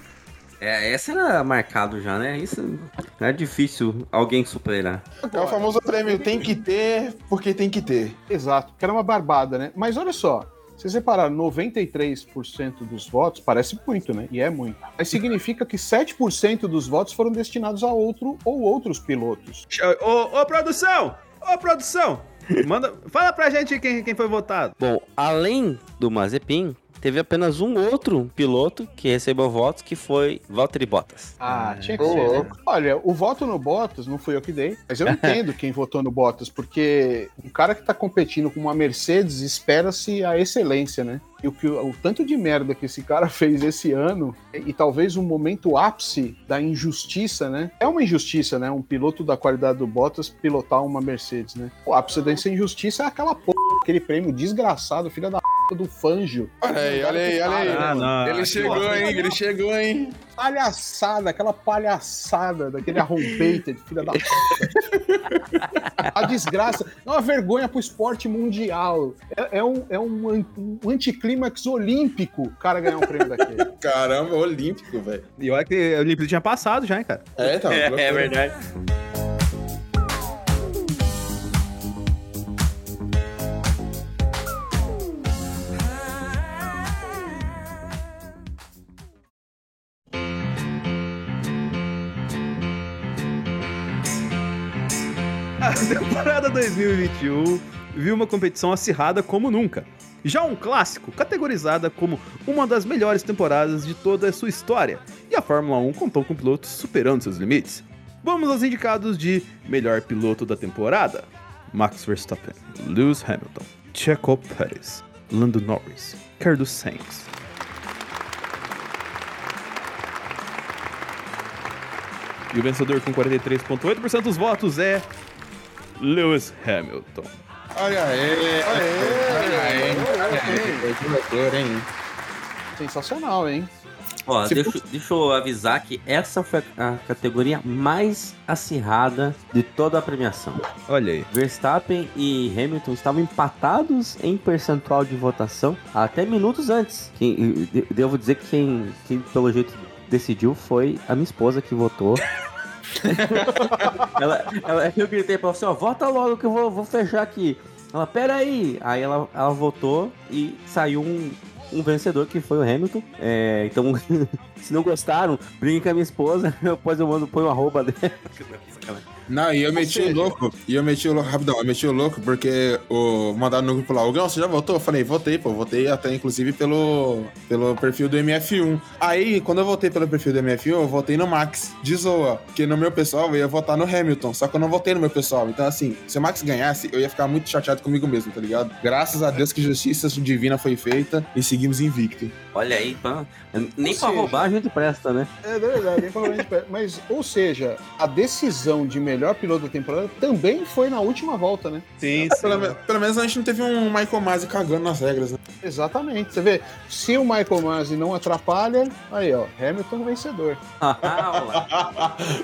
É, essa era marcado já, né? Isso é difícil alguém superar. É o famoso prêmio tem que ter, porque tem que ter. Exato, que era uma barbada, né? Mas olha só, se você separar 93% dos votos, parece muito, né? E é muito. Mas significa que 7% dos votos foram destinados a outro ou outros pilotos. Ô, ô, produção! Ô, produção! Manda, fala pra gente quem, quem foi votado. Bom, além do Mazepin, teve apenas um outro piloto que recebeu votos, que foi Valtteri Bottas. Ah, tinha que ser. né? louco. Olha, o voto no Bottas não fui eu que dei, mas eu entendo quem votou no Bottas, porque um cara que tá competindo com uma Mercedes espera-se a excelência, né? E o, que, o tanto de merda que esse cara fez esse ano, e, e talvez um momento ápice da injustiça, né? É uma injustiça, né? Um piloto da qualidade do Bottas pilotar uma Mercedes, né? O ápice dessa injustiça é aquela porra, aquele prêmio desgraçado, filha da p do Fangio. Olha aí, olha aí, olha aí. Ah, não. Ele chegou, hein? Ele chegou, hein? palhaçada, aquela palhaçada daquele arrombated, filha da puta. A desgraça. É uma vergonha pro esporte mundial. É, é um, é um, um anticlímax olímpico o cara ganhar um prêmio daquele. Caramba, olímpico, velho. E olha que o Olímpico tinha passado já, hein, cara. É, tá. É, é verdade. temporada 2021 viu uma competição acirrada como nunca. Já um clássico, categorizada como uma das melhores temporadas de toda a sua história, e a Fórmula 1 contou com pilotos superando seus limites. Vamos aos indicados de melhor piloto da temporada: Max Verstappen, Lewis Hamilton, Checo Pérez, Lando Norris, Carlos Sainz. E o vencedor com 43,8% dos votos é Lewis Hamilton. Olha aí, olha aí, olha aí. Sensacional, hein? Ó, Se deixa, deixa eu avisar que essa foi a categoria mais acirrada de toda a premiação. Olha aí. Verstappen e Hamilton estavam empatados em percentual de votação até minutos antes. Quem, de- devo dizer que quem, quem, pelo jeito, decidiu foi a minha esposa que votou. ela, ela, eu gritei pra ela assim, ó, vota logo que eu vou, vou fechar aqui. Ela, pera aí. Aí ela, ela votou e saiu um, um vencedor que foi o Hamilton. É, então, se não gostaram, briguem com a minha esposa. Depois eu mando, põe o arroba dela. Não, e eu meti o louco. E eu meti o louco, rapidão, eu meti o louco porque o mandaram no grupo lá, o Gão, você já votou? Eu falei, votei, pô, votei até inclusive pelo, pelo perfil do MF1. Aí, quando eu votei pelo perfil do MF1, eu votei no Max, de zoa. Porque no meu pessoal eu ia votar no Hamilton, só que eu não votei no meu pessoal. Então, assim, se o Max ganhasse, eu ia ficar muito chateado comigo mesmo, tá ligado? Graças a Deus que justiça divina foi feita e seguimos invicto. Olha aí, pá. nem pra seja- roubar a gente presta, né? É verdade, nem falando de pé. Mas, ou seja, a decisão de melhor piloto da temporada também foi na última volta, né? Sim, Pelo, me- pelo menos a gente não teve um Michael Masi cagando nas regras, né? Exatamente. Você vê, se o Michael Masi não atrapalha, aí, ó, Hamilton vencedor.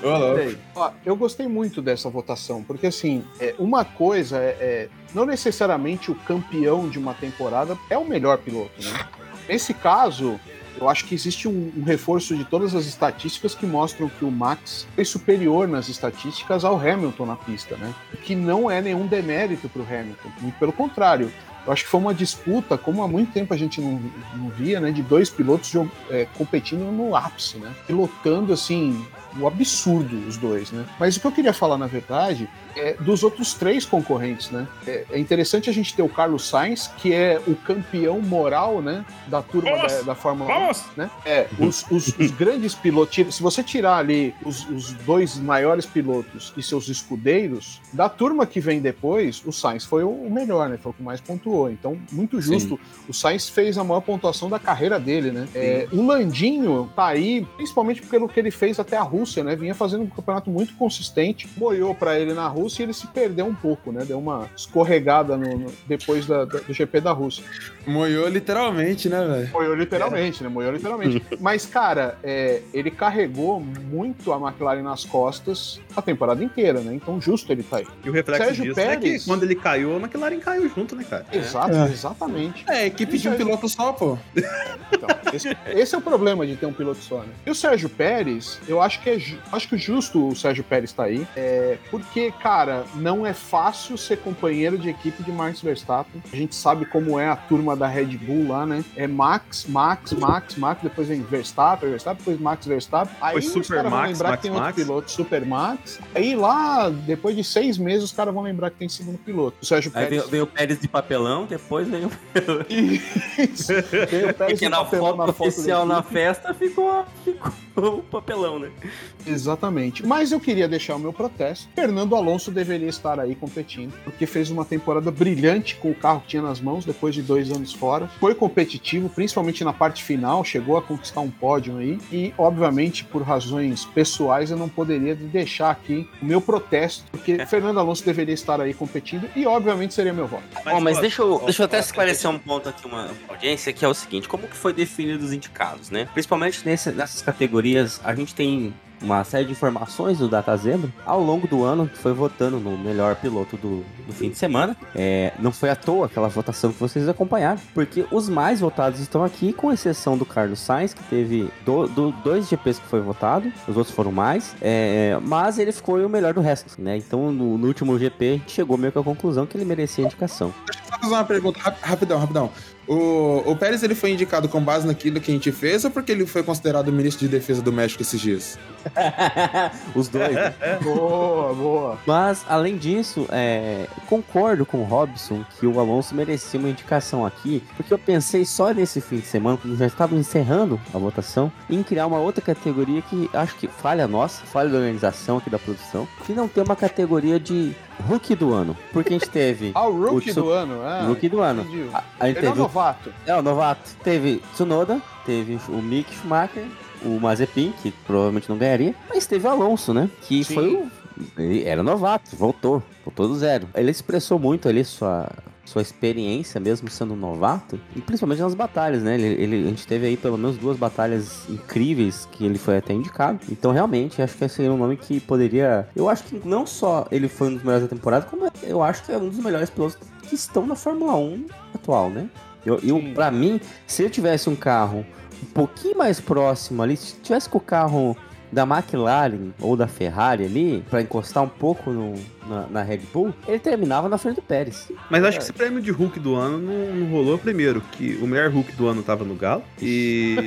Ô, louco. Sei. Ó, eu gostei muito dessa votação, porque assim, é, uma coisa é, é, não necessariamente o campeão de uma temporada é o melhor piloto, né? Nesse caso, eu acho que existe um, um reforço de todas as estatísticas que mostram que o Max foi superior nas estatísticas ao Hamilton na pista, né? O que não é nenhum demérito para o Hamilton, muito pelo contrário. Eu acho que foi uma disputa, como há muito tempo a gente não, não via, né? De dois pilotos é, competindo no ápice, né? Pilotando assim. O absurdo, os dois, né? Mas o que eu queria falar, na verdade, é dos outros três concorrentes, né? É, é interessante a gente ter o Carlos Sainz, que é o campeão moral, né? Da turma Vamos! da, da Fórmula 1. Vamos! Né? É, os, os- os grandes pilotos, se você tirar ali os, os dois maiores pilotos e seus escudeiros, da turma que vem depois, o Sainz foi o melhor, né? Foi o que mais pontuou. Então, muito justo. O Sainz fez a maior pontuação da carreira dele, né? É, o Landinho tá aí, principalmente pelo que ele fez até a Rússia, né? Vinha fazendo um campeonato muito consistente, moiou pra ele na Rússia e ele se perdeu um pouco, né? Deu uma escorregada no- no- depois da- da- do GP da Rússia. Moiou literalmente, né, velho? Moiou literalmente, né? Moiou literalmente. Mas, cara, é, ele carregou muito a McLaren nas costas a temporada inteira, né? Então, justo ele tá aí. E o reflexo Sérgio disso é que Pérez. quando ele caiu, a McLaren caiu junto, né, cara? Exato, É. exatamente. É, equipe de um piloto só, pô. Então, esse, esse é o problema de ter um piloto só, né? E o Sérgio Pérez, eu acho que é acho que justo o Sérgio Pérez tá aí, é, porque, cara, não é fácil ser companheiro de equipe de Max Verstappen. A gente sabe como é a turma da Red Bull lá, né? É Max, Max, Max, Max, depois vem Verstappen, Verstappen, depois Max Verstappen. Aí Depois os Super caras vão lembrar Max, que tem outro Max. piloto, Super Max. Aí lá, depois de seis meses, os caras vão lembrar que tem segundo piloto. O Sérgio Aí Pérez. veio, veio o Pérez de papelão, depois veio Isso. Veio o Pérez de na papelão foto na foto oficial na festa ficou, ficou o papelão, né? Exatamente. Mas eu queria deixar o meu protesto. Fernando Alonso deveria estar aí competindo, porque fez uma temporada brilhante com o carro que tinha nas mãos depois de dois anos fora. Foi competitivo, principalmente na parte final, chegou a conquistar um pódio aí. E, obviamente, por razões pessoais, eu não poderia deixar aqui o meu protesto, porque Fernando Alonso deveria estar aí competindo e, obviamente, seria meu voto. Bom, mas deixa eu, deixa eu até esclarecer um ponto aqui, uma audiência, que é o seguinte, como que foi definido os indicados, né? Principalmente nesse- nessas categorias, a gente tem uma série de informações do Data Zebra ao longo do ano, que foi votando no melhor piloto do, do fim de semana. É, não foi à toa aquela votação que vocês acompanharam, porque os mais votados estão aqui, com exceção do Carlos Sainz, que teve do- do- dois GPs que foi votado, os outros foram mais, é, mas ele ficou o melhor do resto, né? Então no, no último GP a gente chegou meio que à conclusão que ele merecia indicação. Só fazer uma pergunta rap- rapidão, rapidão. O, o Pérez ele foi indicado com base naquilo que a gente fez ou porque ele foi considerado ministro de defesa do México esses dias? Os dois. né? boa, boa. Mas, além disso, é, concordo com o Robson que o Alonso merecia uma indicação aqui, porque eu pensei só nesse fim de semana, quando já estava encerrando a votação, em criar uma outra categoria que acho que falha nossa, falha da organização aqui da produção, que não tem uma categoria de rookie do ano. Porque a gente teve. Ah, o rookie Tsu- do ano, é. Rookie do ano. entendi. A, a gente Ele é teve o- novato. é, o novato. Teve Tsunoda, teve o Mick Schumacher, o Mazepin, que provavelmente não ganharia, mas teve o Alonso, né? Que Sim. foi o. Ele era novato, voltou, voltou do zero. Ele expressou muito ali sua. Sua experiência, mesmo sendo um novato, e principalmente nas batalhas, né? Ele, ele- a gente teve aí pelo menos duas batalhas incríveis que ele foi até indicado. Então, realmente, acho que esse seria um nome que poderia. Eu acho que não só ele foi um dos melhores da temporada, como eu acho que é um dos melhores pilotos que estão na Fórmula 1 atual, né? Eu, eu para mim, se eu tivesse um carro um pouquinho mais próximo ali, se tivesse com o carro da McLaren ou da Ferrari ali, pra encostar um pouco no- na, na Red Bull, ele terminava na frente do Pérez. Mas acho que esse prêmio de Hulk do ano não, não rolou primeiro, que o melhor Hulk do ano tava no Galo. E.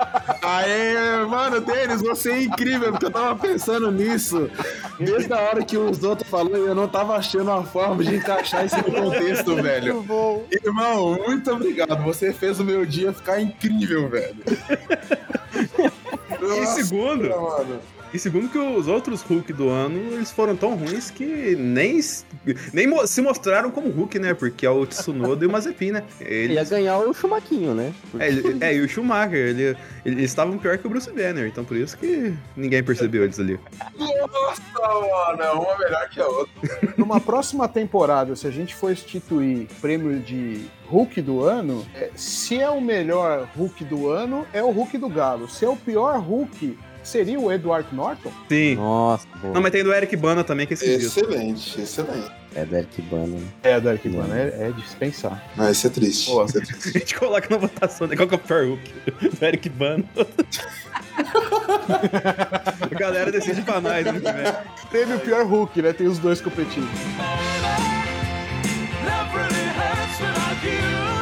Aê, mano, Denis, você é incrível, porque eu tava pensando nisso. Desde a hora que os outros falaram, eu não tava achando uma forma de encaixar isso no contexto, velho. bom. Irmão, muito obrigado. Você fez o meu dia ficar incrível, velho. E segundo, mano. E segundo que os outros Hulk do ano, eles foram tão ruins que nem, nem mo- se mostraram como Hulk, né? Porque é o Tsunoda e o Mazepin, né? Ele ia Eles, ganhar o Chumaquinho, né? é, ele- é, e o Schumacher, ele, ele- eles estavam pior que o Bruce Banner, então por isso que ninguém percebeu eles ali. Nossa, mano, uma melhor que a outra. Numa próxima temporada, se a gente for instituir prêmio de Hulk do ano, é, se é o melhor Hulk do ano, é o Hulk do Galo. Se é o pior Hulk, seria o Edward Norton? Sim. Nossa, boa. Não, mas tem do Eric Bana também, que é dias. Excelente, excelente. É Derek Bana. né? É, do Eric Bana, é, é dispensar. Mas isso é triste. Boa. Isso é triste. A gente coloca na votação, né? Qual que é o pior Hulk? Do Eric Bana. A galera decide pra nós, vem. Teve o pior Hulk, né? Tem os dois competindo. Love really hurts when I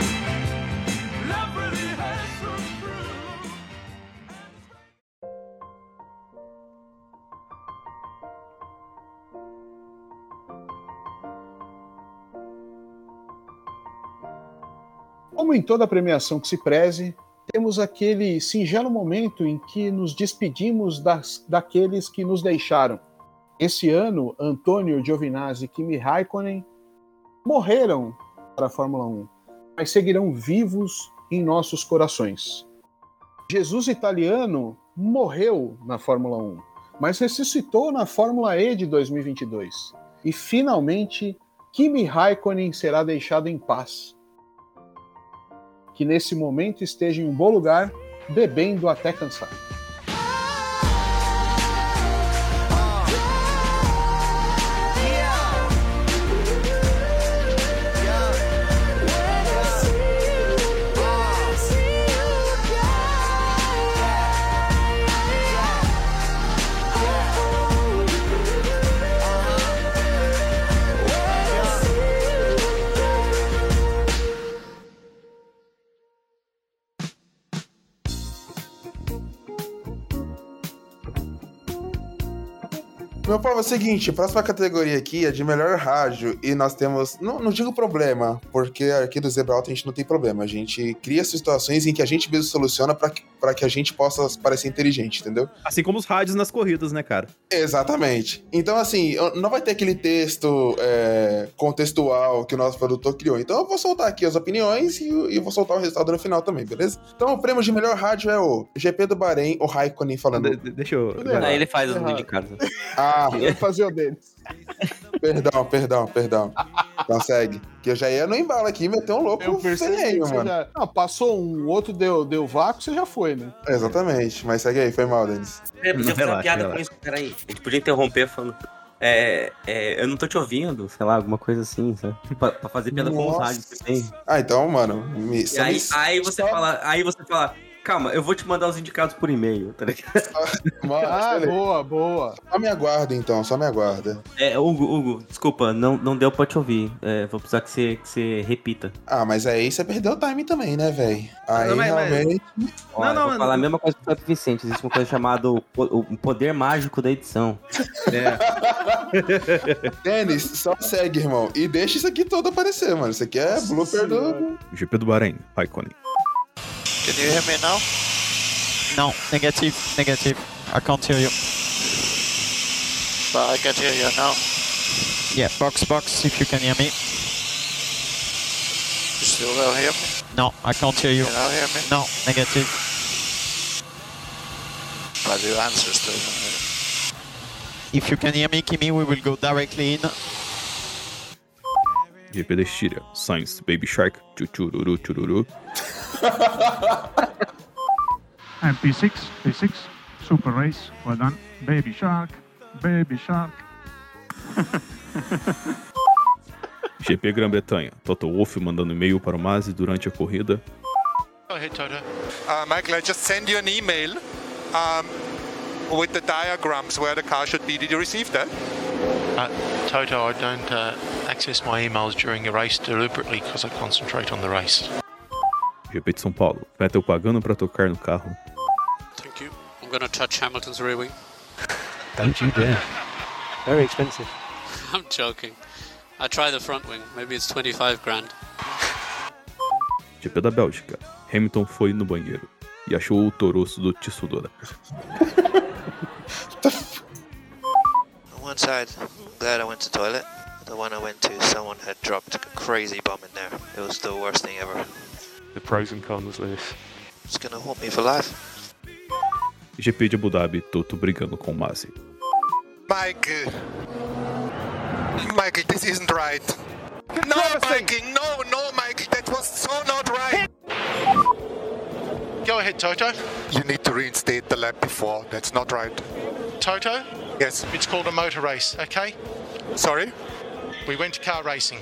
Como em toda premiação que se preze, temos aquele singelo momento em que nos despedimos das, daqueles que nos deixaram. Esse ano, Antônio Giovinazzi e Kimi Raikkonen morreram para a Fórmula 1, mas seguirão vivos em nossos corações. Jesus Italiano morreu na Fórmula 1, mas ressuscitou na Fórmula E de 2022. E finalmente, Kimi Raikkonen será deixado em paz. Que nesse momento esteja em um bom lugar, bebendo até cansar. Meu povo, é o seguinte, a próxima categoria aqui é de melhor rádio e nós temos, não, não digo problema, porque aqui do Zebra Alta a gente não tem problema, a gente cria situações em que a gente mesmo soluciona pra que, pra que a gente possa parecer inteligente, entendeu? Assim como os rádios nas corridas, né, cara? Exatamente. Então, assim, não vai ter aquele texto é, contextual que o nosso produtor criou. Então, eu vou soltar aqui as opiniões e, e eu vou soltar o resultado no final também, beleza? Então, o prêmio de melhor rádio é o GP do Bahrein, o Raikkonen falando. deixa eu. Aí ele faz os indicados. Ah, Eu vou fazer o deles. Perdão, perdão, perdão. Consegue. Que eu já ia no embalo aqui e meter um louco Eu percebi que feio, você mano. já... Não, passou um, o outro deu, deu vácuo, você já foi, né? Exatamente, mas segue aí, foi mal, Denis. É, podia fazer uma piada relaxa. com isso, peraí. A gente podia interromper falando. É, é, eu não tô te ouvindo, sei lá, alguma coisa assim, sabe? Pra, pra fazer piada com os Nossa. rádios que tem. Ah, então, mano. Me, E aí, me- aí você fala, aí você fala, calma, eu vou te mandar os indicados por e-mail, tá ligado? Ah, beleza. boa, boa. Só me aguarda então, só me aguarda. É, Hugo, Hugo, desculpa, não, não deu pra te ouvir. É, vou precisar que você, que você repita. Ah, mas aí você perdeu o time também, né, velho? Aí Não, mas- mas- realmente. Ó, Não, não, vou mas- falar a mesma coisa que o Vicente. Existe uma coisa chamada o, o poder mágico da edição. É. Denis, só segue, irmão. E deixa isso aqui todo aparecer, mano. Isso aqui é blooper do. GP do Bahrein, Raikkonen. Can you hear me now? No, negative, negative. I can't hear you. But I can hear you now. Yeah, box, box, if you can hear me. You still don't hear me? No, I can't hear you. You don't hear me? No, negative. But your answer still If you can hear me, Kimi, we will go directly in. GP da Estíria, Sainz, Baby Shark, Chuchururu, Chururu. And P6, P6, super race, well done. Baby shark, baby shark. GP Grã-Bretanha, Toto Wolff mandando e-mail para o Masi durante a corrida. Go ahead, Toto. Uh, Michael, I just sent you an email um, with the diagrams where the car should be. Did you receive that? Uh, Toto, I don't uh, access my emails during a race deliberately because I concentrate on the race. GP de São Paulo, Vettel pagando para tocar no carro. Thank you. I'm going to touch Hamilton's rear wing. Don't you dare. Very expensive. I'm joking. I try the front wing. Maybe it's 25 grand. GP da Bélgica, Hamilton foi no banheiro e achou o toroço do Tsunoda. On one side, glad I went to toilet. The one I went to, someone had dropped a crazy bomb in there. It was the worst thing ever. The pros and cons list. It's gonna haunt me for life. GP de Abu Dhabi, Toto brigando com o Masi. Michael. Michael, this isn't right. No, Michael, no, no, Michael, that was so not right. Go ahead, Toto. You need to reinstate the lap before. That's not right. Toto? Yes. It's called a motor race, okay? Sorry? We went to car racing.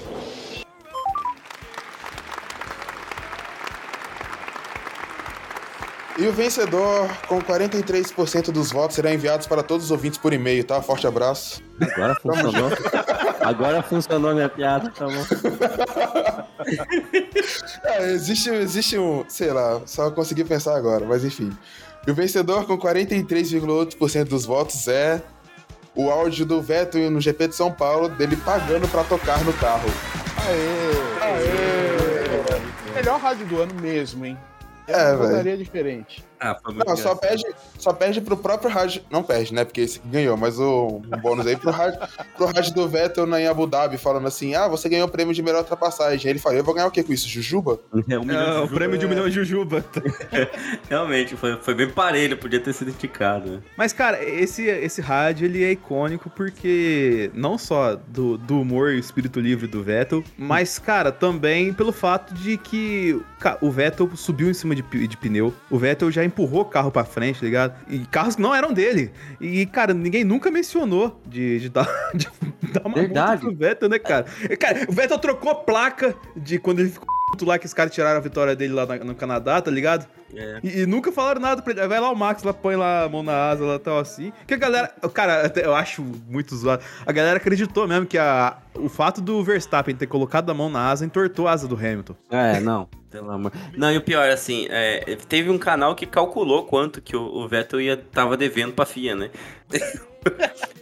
E o vencedor, com 43% dos votos, será enviado para todos os ouvintes por e-mail, tá? Forte abraço. Agora funcionou. Agora funcionou minha piada, tá bom. É, existe, existe um, sei lá, só consegui pensar agora, mas enfim. E o vencedor com 43,8% dos votos é o áudio do Vettel no GP de São Paulo, dele pagando pra tocar no carro. Aê! Aê! melhor rádio do ano mesmo, hein? É, velho. diferente. Ah, foi Não, só perde, só perde pro próprio rádio. Não perde, né? Porque esse ganhou, mas o um bônus aí pro rádio, pro rádio do Vettel na, em Abu Dhabi, falando assim: ah, você ganhou o prêmio de melhor ultrapassagem. Aí ele falou: eu vou ganhar o quê com isso? Jujuba? É, um É, o prêmio de um milhão de Jujuba. Realmente, foi, foi bem parelho, podia ter sido esticado. né? Mas, cara, esse, esse rádio ele é icônico porque não só do, do humor e o espírito livre do Vettel, mas, cara, também pelo fato de que o Vettel subiu em cima de, de pneu. O Vettel já empurrou o carro pra frente, tá ligado? E carros que não eram dele. E, cara, ninguém nunca mencionou de, de dar, de dar uma Verdade. multa pro Vettel, né, cara? E, Cara, o Vettel trocou a placa de quando ele ficou lá que os caras tiraram a vitória dele lá na- no Canadá, tá ligado? É. E, e nunca falaram nada pra ele. Vai lá o Max, lá põe lá a mão na asa, lá tal assim. Que a galera. Cara, eu acho muito zoado. A galera acreditou mesmo que a, o fato do Verstappen ter colocado a mão na asa entortou a asa do Hamilton. É, não. Pelo amor. Não, e o pior, assim, é, teve um canal que calculou quanto que o, o Vettel ia, tava devendo pra FIA, né?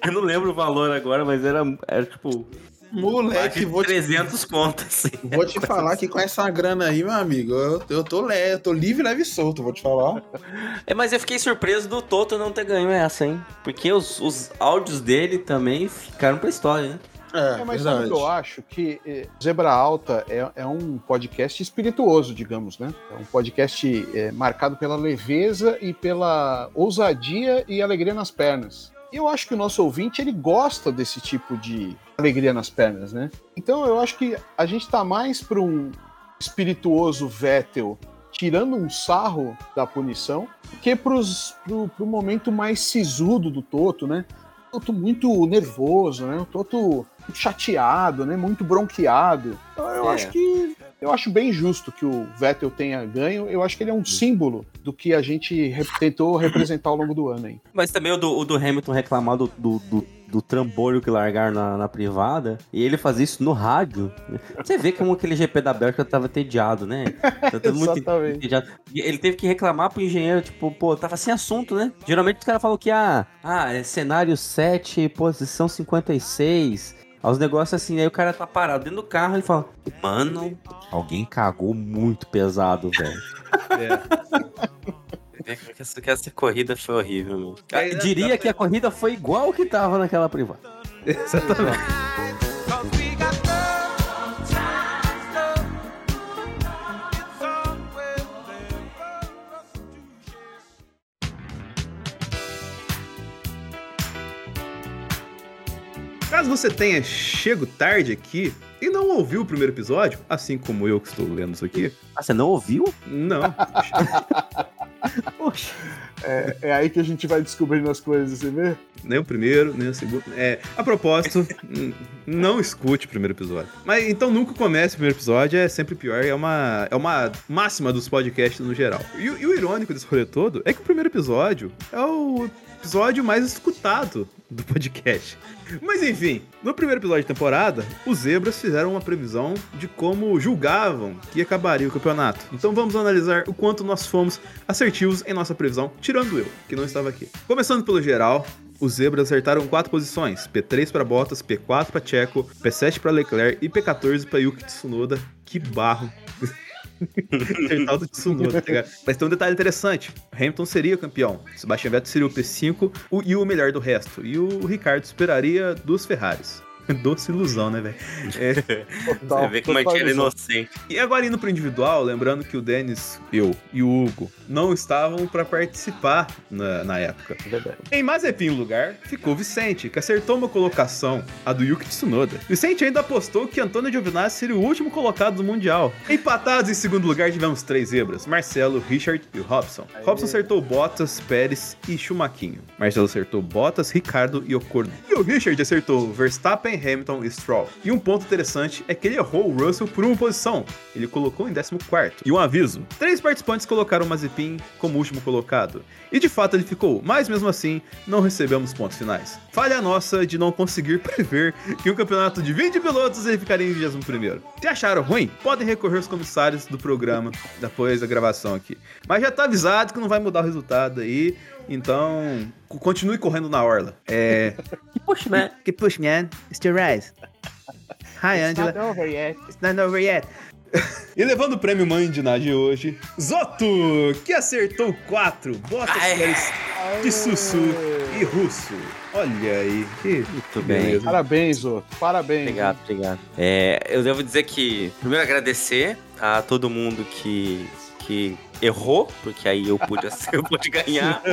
Eu não lembro o valor agora, mas era, era tipo. Moleque, vou te- 300 contas, assim. Vou te falar que com essa grana aí, meu amigo, eu, eu tô leve, eu tô livre, leve e solto, vou te falar. É, mas eu fiquei surpreso do Toto não ter ganho essa, hein? Porque os, os áudios dele também ficaram pra história, né? É, mas sabe o que eu acho? Que eh, Zebra Alta é, é um podcast espirituoso, digamos, né? É um podcast eh, marcado pela leveza e pela ousadia e alegria nas pernas. Eu acho que o nosso ouvinte, ele gosta desse tipo de alegria nas pernas, né? Então eu acho que a gente tá mais para um espirituoso Vettel tirando um sarro da punição que pros, pro, pro momento mais sisudo do Toto, né? Toto muito nervoso, né? O Toto chateado, né? Muito bronqueado. Então eu É. acho que eu acho bem justo que o Vettel tenha ganho. Eu acho que ele é um símbolo do que a gente re- tentou representar ao longo do ano aí. Mas também o do, o do Hamilton reclamar do, do, do, do trambolho que largaram na, na privada, e ele fazer isso no rádio. Você vê como aquele GP da Bélgica tava tediado, né? Tá todo muito Ele teve que reclamar pro engenheiro, tipo, pô, tava sem assunto, né? Geralmente os caras falam que, ah, ah, é cenário 7, posição 56. Aos negócios assim, aí o cara tá parado dentro do carro e fala, mano, alguém cagou muito pesado, velho. É, que essa, essa corrida foi horrível, meu. Eu diria que a corrida foi igual que tava naquela privada. Exatamente. Caso você tenha chego tarde aqui e não ouviu o primeiro episódio, assim como eu que estou lendo isso aqui. Ah, você não ouviu? Não. É, é aí que a gente vai descobrindo as coisas, você vê? Nem o primeiro, nem o segundo. É, a propósito, não escute o primeiro episódio. Mas então nunca comece o primeiro episódio, é sempre pior. É uma, é uma máxima dos podcasts no geral. E, o- e o irônico desse rolê todo é que o primeiro episódio é o episódio mais escutado do podcast. Mas enfim, no primeiro episódio da temporada, os zebras fizeram uma previsão de como julgavam que acabaria o campeonato. Então vamos analisar o quanto nós fomos assertivos em nossa previsão, tirando eu, que não estava aqui. Começando pelo geral, os zebras acertaram quatro posições: P3 para Bottas, P4 para Checo, P7 para Leclerc e P14 para Yuki Tsunoda. Que barro. Tsunoda, tá ligado? Mas tem um detalhe interessante: Hamilton seria campeão, Sebastian Vettel seria o P5 o- e o melhor do resto, e o Ricardo superaria duas Ferraris. Doce ilusão, né, velho? É. Você vê como é que ele é inocente. E agora indo pro individual, lembrando que o Denis, eu e o Hugo não estavam pra participar na, na época. Em Mazepin lugar, ficou o Vicente, que acertou uma colocação, a do Yuki Tsunoda. Vicente ainda apostou que Antônio Giovinazzi seria o último colocado do Mundial. Empatados em segundo lugar, tivemos três zebras, Marcelo, Richard e o Robson. Robson acertou Bottas, Pérez e Schumaquinho. Marcelo acertou Bottas, Ricardo e Ocon. E o Richard acertou Verstappen, Hamilton e Stroll. E um ponto interessante é que ele errou o Russell por uma posição. Ele colocou em 14º. E um aviso, três participantes colocaram o Mazepin como último colocado. E de fato ele ficou, mas mesmo assim, não recebemos pontos finais. Falha nossa de não conseguir prever que um campeonato de 20 pilotos ele ficaria em 21º. Se acharam ruim, podem recorrer aos comissários do programa depois da gravação aqui. Mas já tá avisado que não vai mudar o resultado aí, então co- continue correndo na orla. É... Que push, man. Que push, man. It's your rise. Hi, It's Angela. not over yet. It's not over yet. E levando o prêmio Mãe de Ná de hoje, Zoto, que acertou quatro botas mulheres de Sussu e Russo. Olha aí, que Muito bem. Parabéns, Zoto. Parabéns. Obrigado, obrigado. É, eu devo dizer que, primeiro, agradecer a todo mundo que, que errou, porque aí eu pude, eu pude ganhar.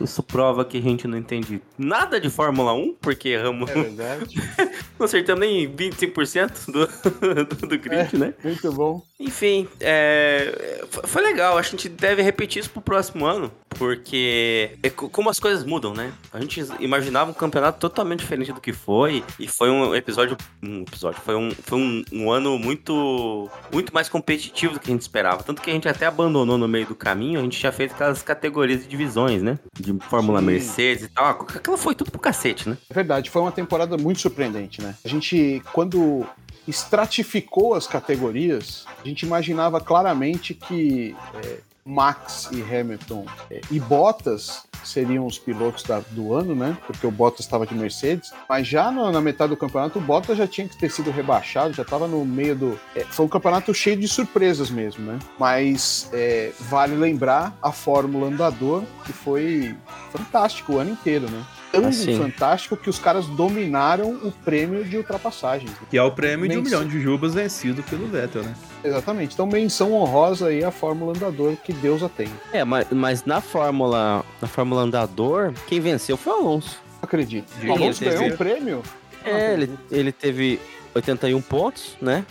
Isso prova que a gente não entende nada de Fórmula 1, porque erramos. É verdade. não acertamos nem 25% do, do, do grid, né? Muito bom. Enfim, é, foi- legal. Acho que a gente deve repetir isso pro próximo ano, porque é co- como as coisas mudam, né? A gente imaginava um campeonato totalmente diferente do que foi, e foi um episódio. Um episódio. Foi um, foi um, um ano muito, muito mais competitivo do que a gente esperava. Tanto que a gente até abandonou no meio do caminho, a gente tinha feito aquelas categorias e divisões, né? De Fórmula Sim. Mercedes e tal. Aquela foi tudo pro cacete, né? É verdade, foi uma temporada muito surpreendente, né? A gente, quando estratificou as categorias, a gente imaginava claramente que é, Max e Hamilton é, e Bottas seriam os pilotos da- do ano, né? Porque o Bottas estava de Mercedes, mas já na, na metade do campeonato o Bottas já tinha que ter sido rebaixado, já estava no meio do. é, foi um campeonato cheio de surpresas mesmo, né? Mas é, vale lembrar a Fórmula Andador, que foi fantástico o ano inteiro, né? Tão Ah, sim. fantástico que os caras dominaram o prêmio de ultrapassagens. Que é o prêmio de um Menção- milhão de jubas vencido pelo Vettel, né? Exatamente. Então, menção honrosa aí à Fórmula Andador, que Deus a tenha. É, mas, mas na Fórmula. Na Fórmula Andador, quem venceu foi o Alonso. Acredito. O Alonso ganhou um prêmio? É, ele, ele teve 81 pontos, né?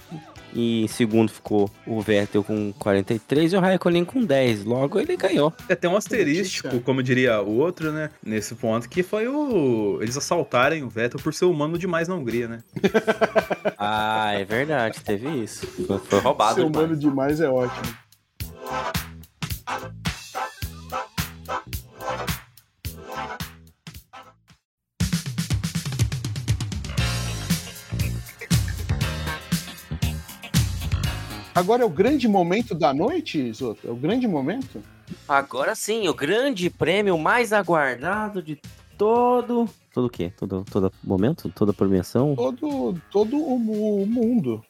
E em segundo ficou o Vettel com 43 e o Raikkonen com 10. Logo ele ganhou. É, tem um asterístico, como diria o outro, né? Nesse ponto, que foi o. Eles assaltarem o Vettel por ser humano demais na Hungria, né? Ah, é verdade, teve isso. Foi, roubado. Ser demais. humano demais é ótimo. Agora é o grande momento da noite, Zoto? É o grande momento? Agora sim, o grande prêmio mais aguardado de todo. Todo o quê? Todo, todo momento? Toda premiação? Todo, todo o, o mundo.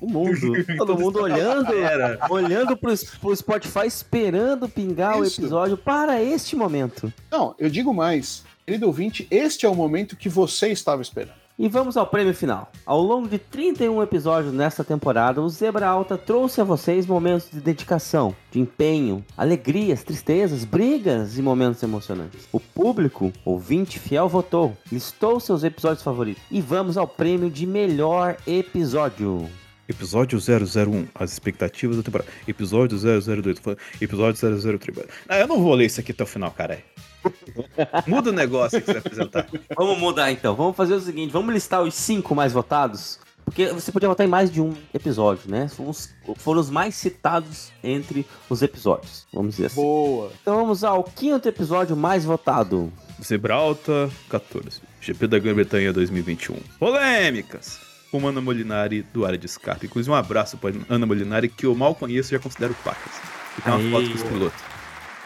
O mundo. Todo mundo olhando, Era. olhando pro, pro Spotify, esperando pingar Isso. o episódio para este momento. Não, eu digo mais. Querido ouvinte, este é o momento que você estava esperando. E vamos ao prêmio final. Ao longo de 31 episódios nesta temporada, o Zebra Alta trouxe a vocês momentos de dedicação, de empenho, alegrias, tristezas, brigas e momentos emocionantes. O público, ouvinte fiel, votou, listou seus episódios favoritos. E vamos ao prêmio de melhor episódio. Episódio 001, as expectativas da temporada. Episódio 002, tô falando- episódio 003. Ah, eu não vou ler isso aqui até o final, caralho. Muda o negócio que você vai apresentar. Vamos mudar então. Vamos fazer o seguinte: vamos listar os cinco mais votados. Porque você podia votar em mais de um episódio, né? Foram os, foram os mais citados entre os episódios. Vamos dizer assim. Boa. Então vamos ao quinto episódio mais votado. Zebralta 14. GP da Grã-Bretanha 2021. Polêmicas. Com Ana Molinari do área de escape. Inclusive, um abraço para Ana Molinari, que eu mal conheço e já considero pacas. E tem uma foto com os pilotos.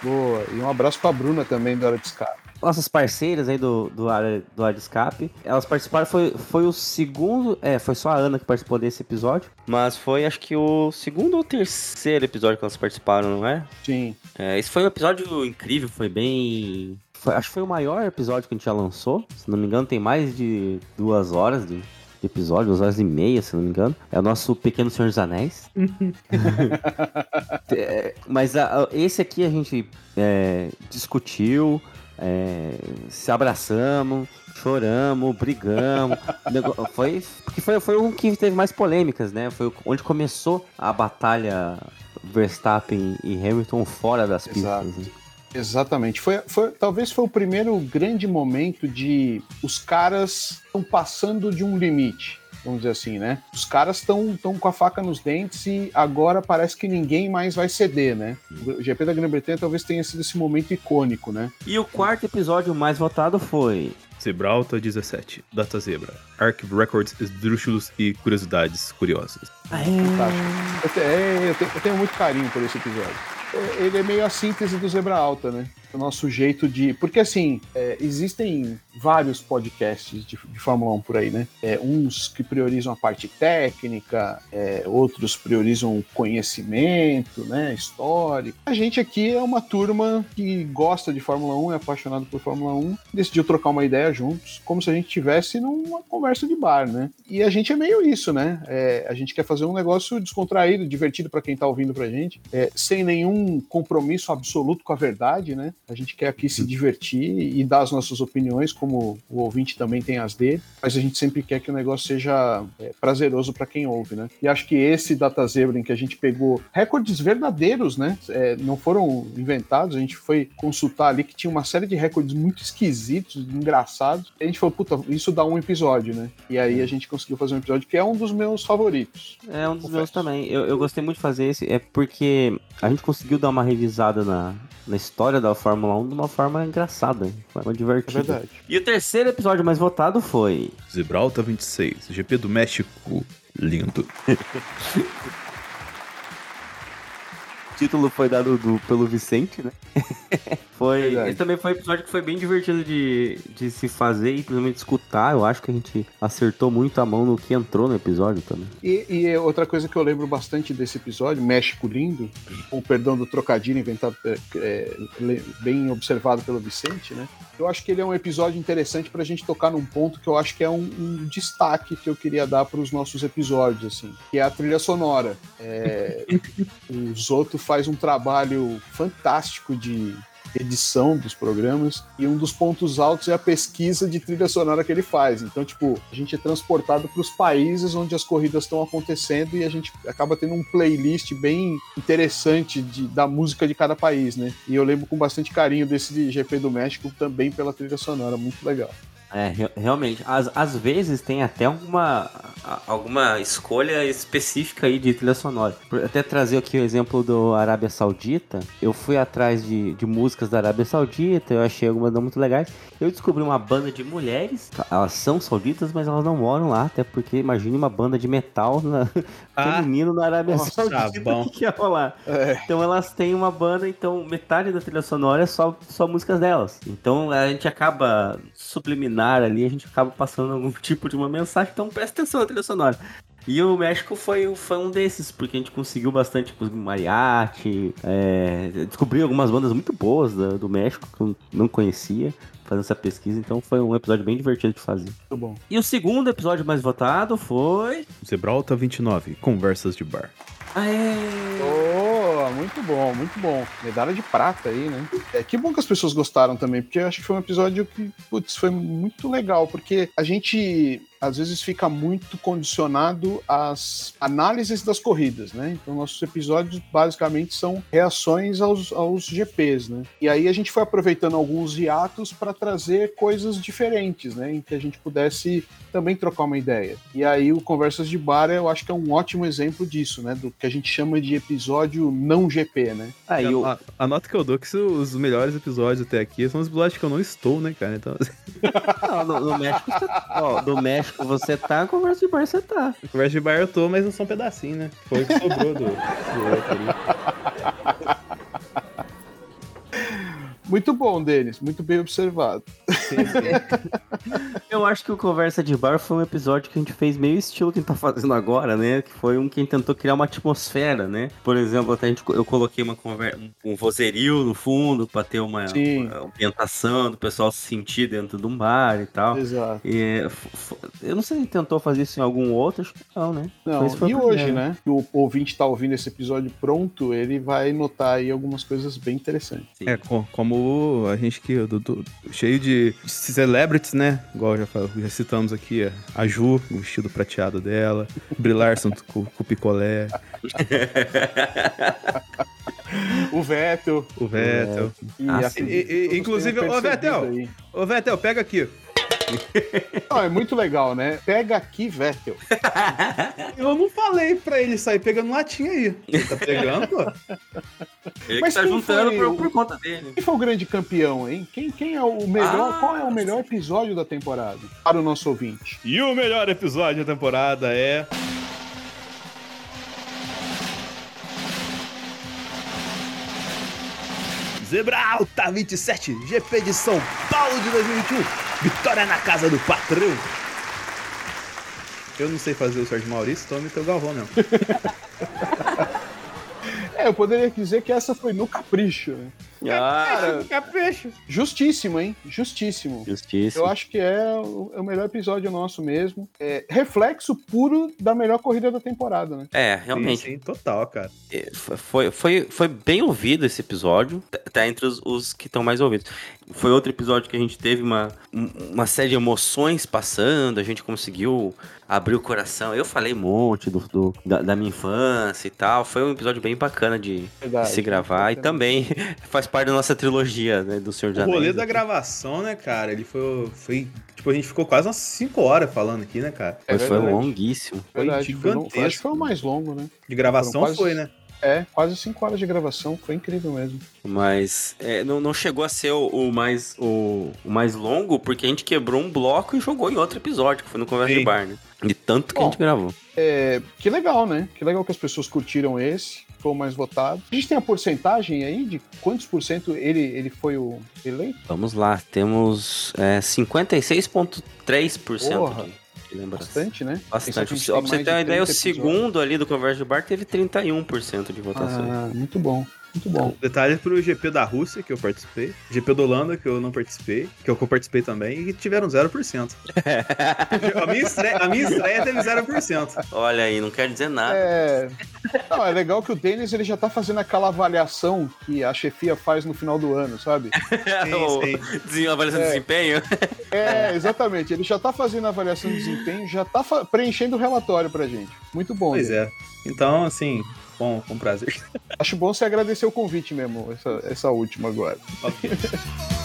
Boa. E um abraço pra Bruna também, da hora de escape. Nossas parceiras aí do, do, área, do área de escape, elas participaram, foi, foi o segundo, é, foi só a Ana que participou desse episódio, mas foi acho que o segundo ou terceiro episódio que elas participaram, não é? Sim. É, esse foi um episódio incrível, foi bem. foi- acho que foi o maior episódio que a gente já lançou. Se não me engano, tem mais de duas horas de episódio, duas horas e meia, se não me engano. É o nosso Pequeno Senhor dos Anéis. É, mas a- a- esse aqui a gente é, discutiu, é, se abraçamos, choramos, brigamos. Foi, porque foi, foi um que teve mais polêmicas, né? Foi onde começou a batalha Verstappen e Hamilton fora das Exato. pistas. né? Exatamente. Foi, foi, talvez foi o primeiro grande momento de os caras estão passando de um limite. Vamos dizer assim, né? Os caras estão com a faca nos dentes e agora parece que ninguém mais vai ceder, né? O GP da Grã-Bretanha talvez tenha sido esse momento icônico, né? E o quarto episódio mais votado foi. Zebralta 17. Data Zebra. Archive Records, esdrúxulos e curiosidades curiosas. Fantástico. Eu, te- é, eu te- eu tenho muito carinho por esse episódio. Ele é meio a síntese do Zebra Alta, né? o nosso jeito de. Porque assim, é, existem vários podcasts de, de Fórmula 1 por aí, né? É, uns que priorizam a parte técnica, é, outros priorizam conhecimento, né? Histórico. A gente aqui é uma turma que gosta de Fórmula 1, é apaixonado por Fórmula 1, decidiu trocar uma ideia juntos, como se a gente tivesse numa conversa de bar, né? E a gente é meio isso, né? É, a gente quer fazer um negócio descontraído, divertido para quem tá ouvindo pra gente, é, sem nenhum compromisso absoluto com a verdade, né? A gente quer aqui se divertir e dar as nossas opiniões, como o ouvinte também tem as dele, mas a gente sempre quer que o negócio seja é, prazeroso para quem ouve, né? E acho que esse Data Zebra em que a gente pegou recordes verdadeiros, né? É, não foram inventados, a gente foi consultar ali que tinha uma série de recordes muito esquisitos, engraçados. E a gente falou, puta, isso dá um episódio, né? E aí a gente conseguiu fazer um episódio que é um dos meus favoritos. É um dos meus também. Eu, eu gostei muito de fazer esse, é porque a gente conseguiu dar uma revisada na, na história da Fórmula 1 de uma forma engraçada, de forma divertida. É verdade. E o terceiro episódio mais votado foi. Gibraltar 26, GP do México. Lindo. O título foi dado do- pelo Vicente, né? foi. Verdade. Esse também foi um episódio que foi bem divertido de, de se fazer e principalmente escutar. Eu acho que a gente acertou muito a mão no que entrou no episódio também. E, e outra coisa que eu lembro bastante desse episódio, México Lindo, com o perdão do trocadilho inventado, é, é, bem observado pelo Vicente, né? Eu acho que ele é um episódio interessante pra gente tocar num ponto que eu acho que é um, um destaque que eu queria dar para os nossos episódios, assim, que é a trilha sonora. É, o Zoto faz um trabalho fantástico de edição dos programas e um dos pontos altos é a pesquisa de trilha sonora que ele faz. Então, tipo, a gente é transportado para os países onde as corridas estão acontecendo e a gente acaba tendo um playlist bem interessante de, da música de cada país, né? E eu lembro com bastante carinho desse de GP do México também pela trilha sonora, muito legal. É, re- realmente. Às, às vezes tem até alguma, alguma escolha específica aí de trilha sonora. Por- Até trazer aqui o exemplo do Arábia Saudita. Eu fui atrás de, de músicas da Arábia Saudita, eu achei algumas não muito legais. Eu descobri uma banda de mulheres. Elas são sauditas, mas elas não moram lá. Até porque imagine uma banda de metal na, Ah, feminino na Arábia nossa, Saudita. bom. Que ia rolar? É. Então elas têm uma banda, então metade da trilha sonora é só, só músicas delas. Então a gente acaba subliminar ali, a gente acaba passando algum tipo de uma mensagem, então presta atenção na trilha sonora. E o México foi, foi um desses, porque a gente conseguiu bastante tipo, mariachi, é, descobri algumas bandas muito boas da- do México que eu não conhecia, fazendo essa pesquisa, então foi um episódio bem divertido de fazer. Muito bom. E o segundo episódio mais votado foi. Gibraltar 29, Conversas de Bar. Oh, muito bom, muito bom. Medalha de prata aí, né? É, que bom que as pessoas gostaram também, porque eu acho que foi um episódio que, putz, foi muito legal, porque a gente às vezes fica muito condicionado às análises das corridas, né? Então nossos episódios basicamente são reações aos, aos GPs, né? E aí a gente foi aproveitando alguns hiatos para trazer coisas diferentes, né? Em que a gente pudesse também trocar uma ideia. E aí o Conversas de Bar eu acho que é um ótimo exemplo disso, né? Do que a gente chama de episódio não GP, né? Aí a, a- a nota que eu dou é que os melhores episódios até aqui são os episódios que eu não estou, né, cara? Então, Não, no, no México, ó, no México você tá, conversa de bar você tá. conversa de bar eu tô, mas não são um pedacinho, né? Foi o que sobrou do, do outro ali. Muito bom, Denis. Muito bem observado. Eu acho que o Conversa de Bar foi um episódio que a gente fez meio estilo que a gente tá fazendo agora, né? Que foi um que a gente tentou criar uma atmosfera, né? Por exemplo, até a gente, eu coloquei uma conversa, um vozerio no fundo pra ter uma, Sim. uma ambientação do pessoal se sentir dentro de um bar e tal. Exato. E, eu não sei se tentou fazer isso em algum outro, acho que não, né? Não, e o hoje, né? Que o ouvinte tá ouvindo esse episódio pronto, ele vai notar aí algumas coisas bem interessantes. É, co- como a gente que do- do- cheio de celebrities, né? Igual já, já citamos aqui, a Ju, o vestido prateado dela, Brillarson com, com o picolé, O Vettel. o Vettel. E Ah, acredito e- e- inclusive, ô Vettel, ô Vettel, pega aqui. Não, é muito legal, né? Pega aqui, Vettel. Eu não falei pra ele sair pegando latinha aí. Ele tá pegando, pô. Ele Mas que tá quem juntando foi por, o- por conta dele. Quem foi o grande campeão, hein? Quem, quem é o melhor? Ah, qual é o melhor episódio da temporada? Para o nosso ouvinte. E o melhor episódio da temporada é. Zebra Alta 27, GP de São Paulo de 2021. Vitória na casa do patrão. Eu não sei fazer o Sérgio Maurício, tome teu Galvão mesmo. É, eu poderia dizer que essa foi no capricho, né? Ah, capricho. Justíssimo, hein? Justíssimo. Justíssimo. Eu acho que é o, é o melhor episódio nosso mesmo. É reflexo puro da melhor corrida da temporada, né? É, realmente. Sim, sim, total, cara. É, Foi, foi, foi bem ouvido esse episódio. Tá- Tá entre os, os que estão mais ouvidos. Foi outro episódio que a gente teve uma, um- uma série de emoções passando. A gente conseguiu abrir o coração. Eu falei um monte do, do- da, da minha infância e tal. Foi um episódio bem bacana de, de Verdade. se gravar. E também faz parte da nossa trilogia, né? Do Senhor dos O rolê Anéis. da gravação, né, cara? Ele foi, foi. Tipo, a gente ficou quase umas 5 horas falando aqui, né, cara? Foi, foi longuíssimo. Foi Verdade, foi, gigantesco. acho que foi o mais longo, né? De gravação quase- foi, né? É, quase cinco horas de gravação, foi incrível mesmo. Mas é, não, não chegou a ser o, o mais, o, o mais longo, porque a gente quebrou um bloco e jogou em outro episódio, que foi no Conversa Sim. de Bar, né? De tanto que a Bom. gente gravou. É, que legal, né? Que legal que as pessoas curtiram esse, foi o mais votado. A gente tem a porcentagem aí de quantos por cento ele, ele foi o eleito? Vamos lá, temos é, 56,3% Porra, de, de lembrança. Bastante, né? Bastante. tem pra você ter uma de ideia, o 30 segundo ali do Conversa de Bar teve 31% de votação. Ah, muito bom, muito bom. Detalhe pro GP da Rússia, que eu participei. GP da Holanda, que eu não participei. Que eu participei também. E tiveram 0%. a, minha estreia, a minha estreia teve 0%. Olha aí, não quer dizer nada. É, não, é legal que o Denis ele já tá fazendo aquela avaliação que a chefia faz no final do ano, sabe? O desenho- avaliação de É. desempenho. É, exatamente. Ele já tá fazendo a avaliação de desempenho, já tá fa- preenchendo o relatório pra gente. Muito bom. Pois Denis. é. Então, assim, com, com prazer. Acho bom você agradecer o convite mesmo, essa, essa última agora.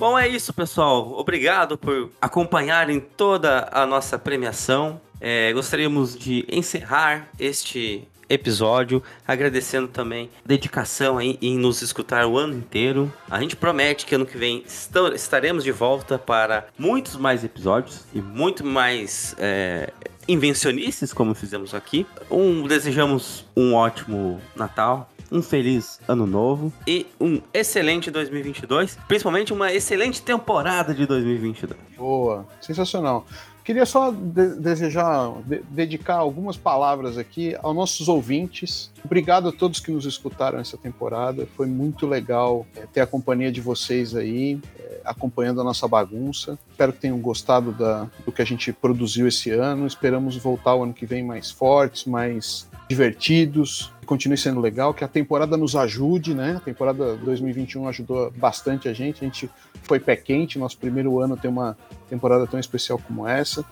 Bom, é isso, pessoal. Obrigado por acompanharem toda a nossa premiação. É, gostaríamos de encerrar este episódio agradecendo também a dedicação aí em nos escutar o ano inteiro. A gente promete que ano que vem esta- estaremos de volta para muitos mais episódios e muito mais é, invencionices, como fizemos aqui. Um, desejamos um ótimo Natal, um feliz ano novo e um excelente 2022, principalmente uma excelente temporada de 2022. Boa, sensacional. Queria só de- desejar, de- dedicar algumas palavras aqui aos nossos ouvintes. Obrigado a todos que nos escutaram essa temporada. Foi muito legal é, ter a companhia de vocês aí, é, acompanhando a nossa bagunça. Espero que tenham gostado da- do que a gente produziu esse ano. Esperamos voltar o ano que vem mais fortes, mais divertidos. Continue sendo legal, que a temporada nos ajude, né? A temporada 2021 ajudou bastante a gente. A gente foi pé quente, nosso primeiro ano tem uma temporada tão especial como essa.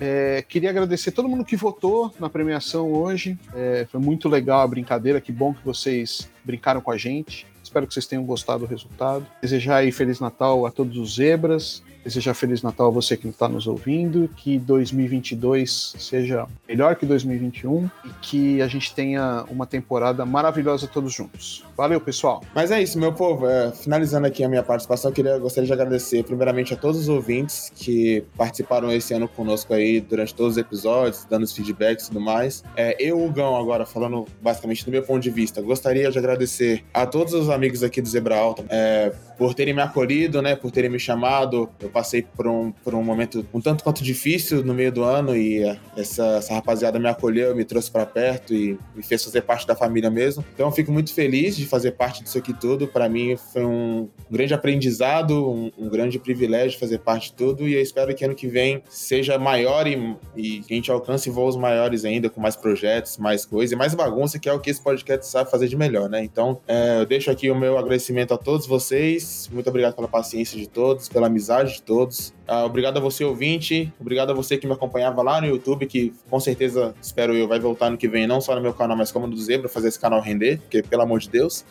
É, queria agradecer todo mundo que votou na premiação hoje. É, foi muito legal a brincadeira. Que bom que vocês brincaram com a gente. Espero que vocês tenham gostado do resultado. Desejar aí Feliz Natal a todos os zebras. Desejar Feliz Natal a você que está nos ouvindo. Que 2022 seja melhor que 2021 e que a gente tenha uma temporada maravilhosa todos juntos. Valeu, pessoal. Mas é isso, meu povo. É, finalizando aqui a minha participação, eu queria, gostaria de agradecer primeiramente a todos os ouvintes que participaram esse ano conosco aí durante todos os episódios, dando os feedbacks e tudo mais. É, eu, Gão, agora falando basicamente do meu ponto de vista, gostaria de agradecer a todos os amigos aqui do Zebra Alta é, por terem me acolhido, né, por terem me chamado. Eu passei por um, por um momento um tanto quanto difícil no meio do ano e é, essa, essa rapaziada me acolheu, me trouxe para perto e me fez fazer parte da família mesmo. Então eu fico muito feliz de fazer parte disso aqui tudo. Para mim foi um grande aprendizado, um, um grande privilégio fazer parte de tudo e eu espero que ano que vem seja maior e, e que a gente alcance voos maiores ainda, com mais projetos, mais coisa e mais bagunça, que é o que esse podcast sabe fazer de melhor, né? Então é, eu deixo aqui o meu agradecimento a todos vocês. Muito obrigado pela paciência de todos, pela amizade de todos. Ah, obrigado a você, ouvinte. Obrigado a você que me acompanhava lá no YouTube, que com certeza, espero eu, vai voltar no que vem, não só no meu canal, mas como no do Zebra, fazer esse canal render, porque, pelo amor de Deus.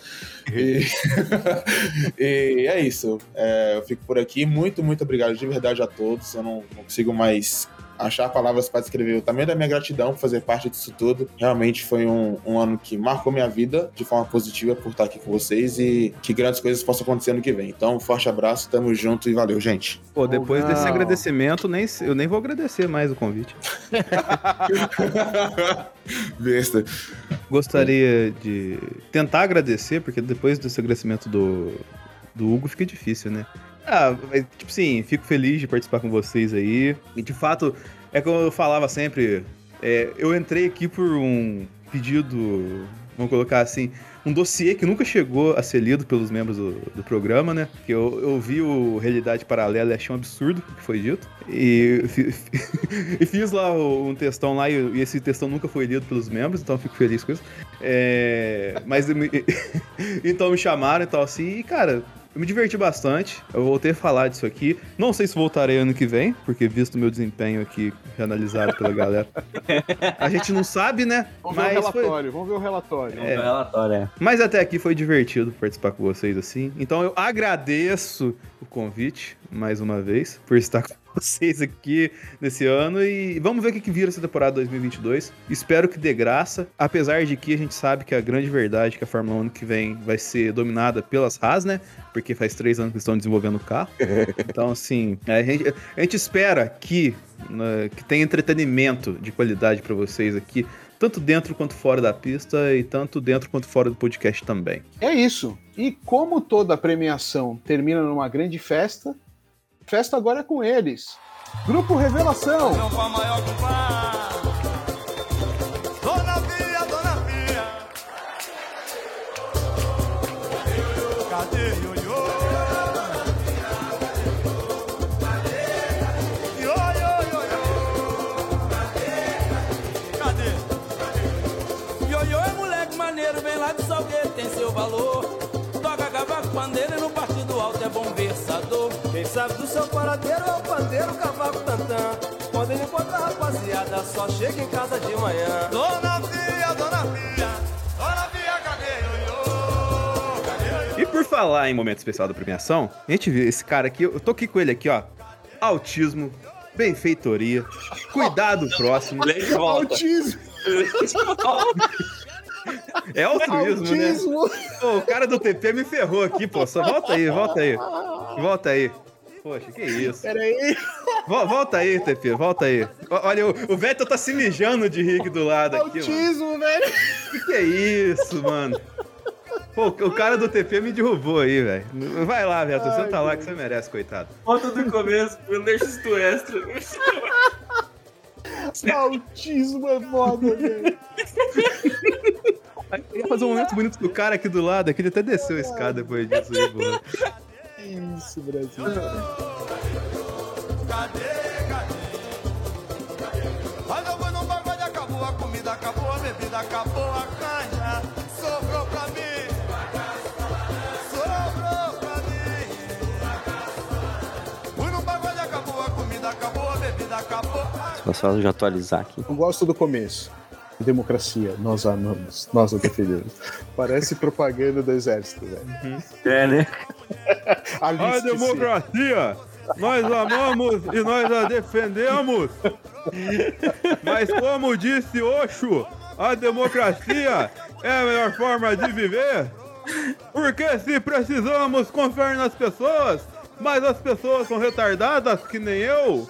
E, e é isso. É, eu fico por aqui. Muito, muito obrigado de verdade a todos. Eu não, não consigo mais achar palavras para descrever o tamanho da minha gratidão por fazer parte disso tudo. Realmente foi um, um ano que marcou minha vida de forma positiva por estar aqui com vocês e que grandes coisas possam acontecer ano que vem. Então, um forte abraço, tamo junto e valeu, gente. Pô, depois Não. desse agradecimento, nem, eu nem vou agradecer mais o convite. Besta. Gostaria de tentar agradecer, porque depois desse agradecimento do, do Hugo fica difícil, né? Ah, mas, tipo assim, fico feliz de participar com vocês aí. E de fato, é como eu falava sempre, é, eu entrei aqui por um pedido, vamos colocar assim, um dossiê que nunca chegou a ser lido pelos membros do, do programa, né? Que eu, eu vi o Realidade Paralela e achei um absurdo o que foi dito. E, e fiz lá um textão lá e, esse textão nunca foi lido pelos membros, então fico feliz com isso. É, mas então me chamaram e tal assim, e cara, eu me diverti bastante. Eu voltei a falar disso aqui. Não sei se voltarei ano que vem, porque visto o meu desempenho aqui reanalisado pela galera. A gente não sabe, né? Vamos ver o Mas foi- relatório, vamos ver o relatório. É. relatório, é. mas até aqui foi divertido participar com vocês assim. Então eu agradeço o convite mais uma vez por estar com vocês aqui nesse ano e vamos ver o que, que vira essa temporada 2022. Espero que dê graça, apesar de que a gente sabe que a grande verdade é que a Fórmula 1 ano que vem vai ser dominada pelas Haas, né? Porque faz três anos que estão desenvolvendo o carro. Então, assim, a gente, a gente espera que, né, que tenha entretenimento de qualidade para vocês aqui, tanto dentro quanto fora da pista e tanto dentro quanto fora do podcast também. É isso. E como toda premiação termina numa grande festa, festa agora é com eles. Grupo Revelação. Dona Pia, Dona Pia. Cadê Ioiô? Ioiô é moleque maneiro, vem lá de Salgueiro, tem seu valor. Pandeiro e no partido alto é bom versador. Quem sabe do seu paradeiro é o pandeiro, cavaco tantã. Quando ele encontra a rapaziada, só chega em casa de manhã. Dona Pia, Dona Pia. Dona Pia, cadê Ioiô? E por falar em momento especial da premiação, a gente viu esse cara aqui, eu tô aqui com ele aqui, ó. Autismo, benfeitoria, cuidado próximo. Autismo. É altruísmo, Autismo. né? Pô, o cara do TP me ferrou aqui, pô. Só volta aí, volta aí. Volta aí. Poxa, que isso. Peraí. Vo- Volta aí, TP, volta aí. Olha, o, o Vettel tá se mijando de rir aqui do lado aqui, mano. Autismo, velho. Que que é isso, mano? Pô, o cara do TP me derrubou aí, velho. Vai lá, Vettel, senta lá que você merece, coitado. Volta do começo, eu deixo isso extra. Autismo é foda, velho. Eu ia fazer um momento bonito do cara aqui do lado, aqui ele até desceu a escada depois disso aí, pô. Isso, Brasil. Olha, eu vou num pagode, acabou a comida, acabou a bebida, acabou a a Vou só já atualizar aqui. Eu gosto do começo. Democracia, nós amamos, nós a defendemos. Parece propaganda do exército, velho. É, né? A democracia! Nós amamos e nós a defendemos! Mas como disse Osho, a democracia é a melhor forma de viver? Porque se precisamos confiar nas pessoas, mas as pessoas são retardadas que nem eu,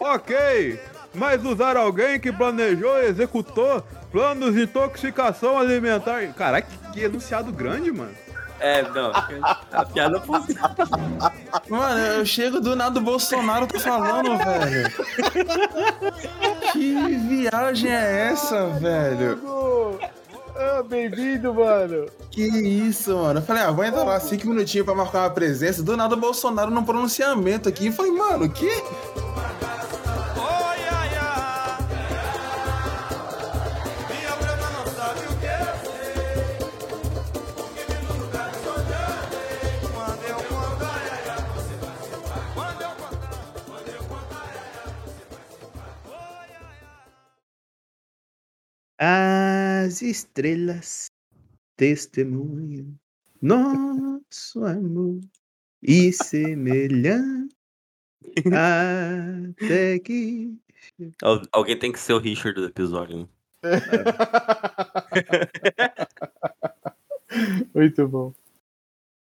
ok. Mas usar alguém que planejou e executou planos de intoxicação alimentar. Caraca, que enunciado grande, mano. É, não, a piada funciona. Mano, eu chego do nada, o Bolsonaro tá falando, velho. Que viagem é essa, velho? Ah, bem-vindo, mano. Que isso, mano. Eu falei, ah, vou entrar lá cinco minutinhos pra marcar uma presença. Do nada, o Bolsonaro num pronunciamento aqui. Eu falei, mano, o quê? As estrelas testemunham nosso amor e semelhante até que Al- Alguém tem que ser o Richard do episódio, né? Muito bom.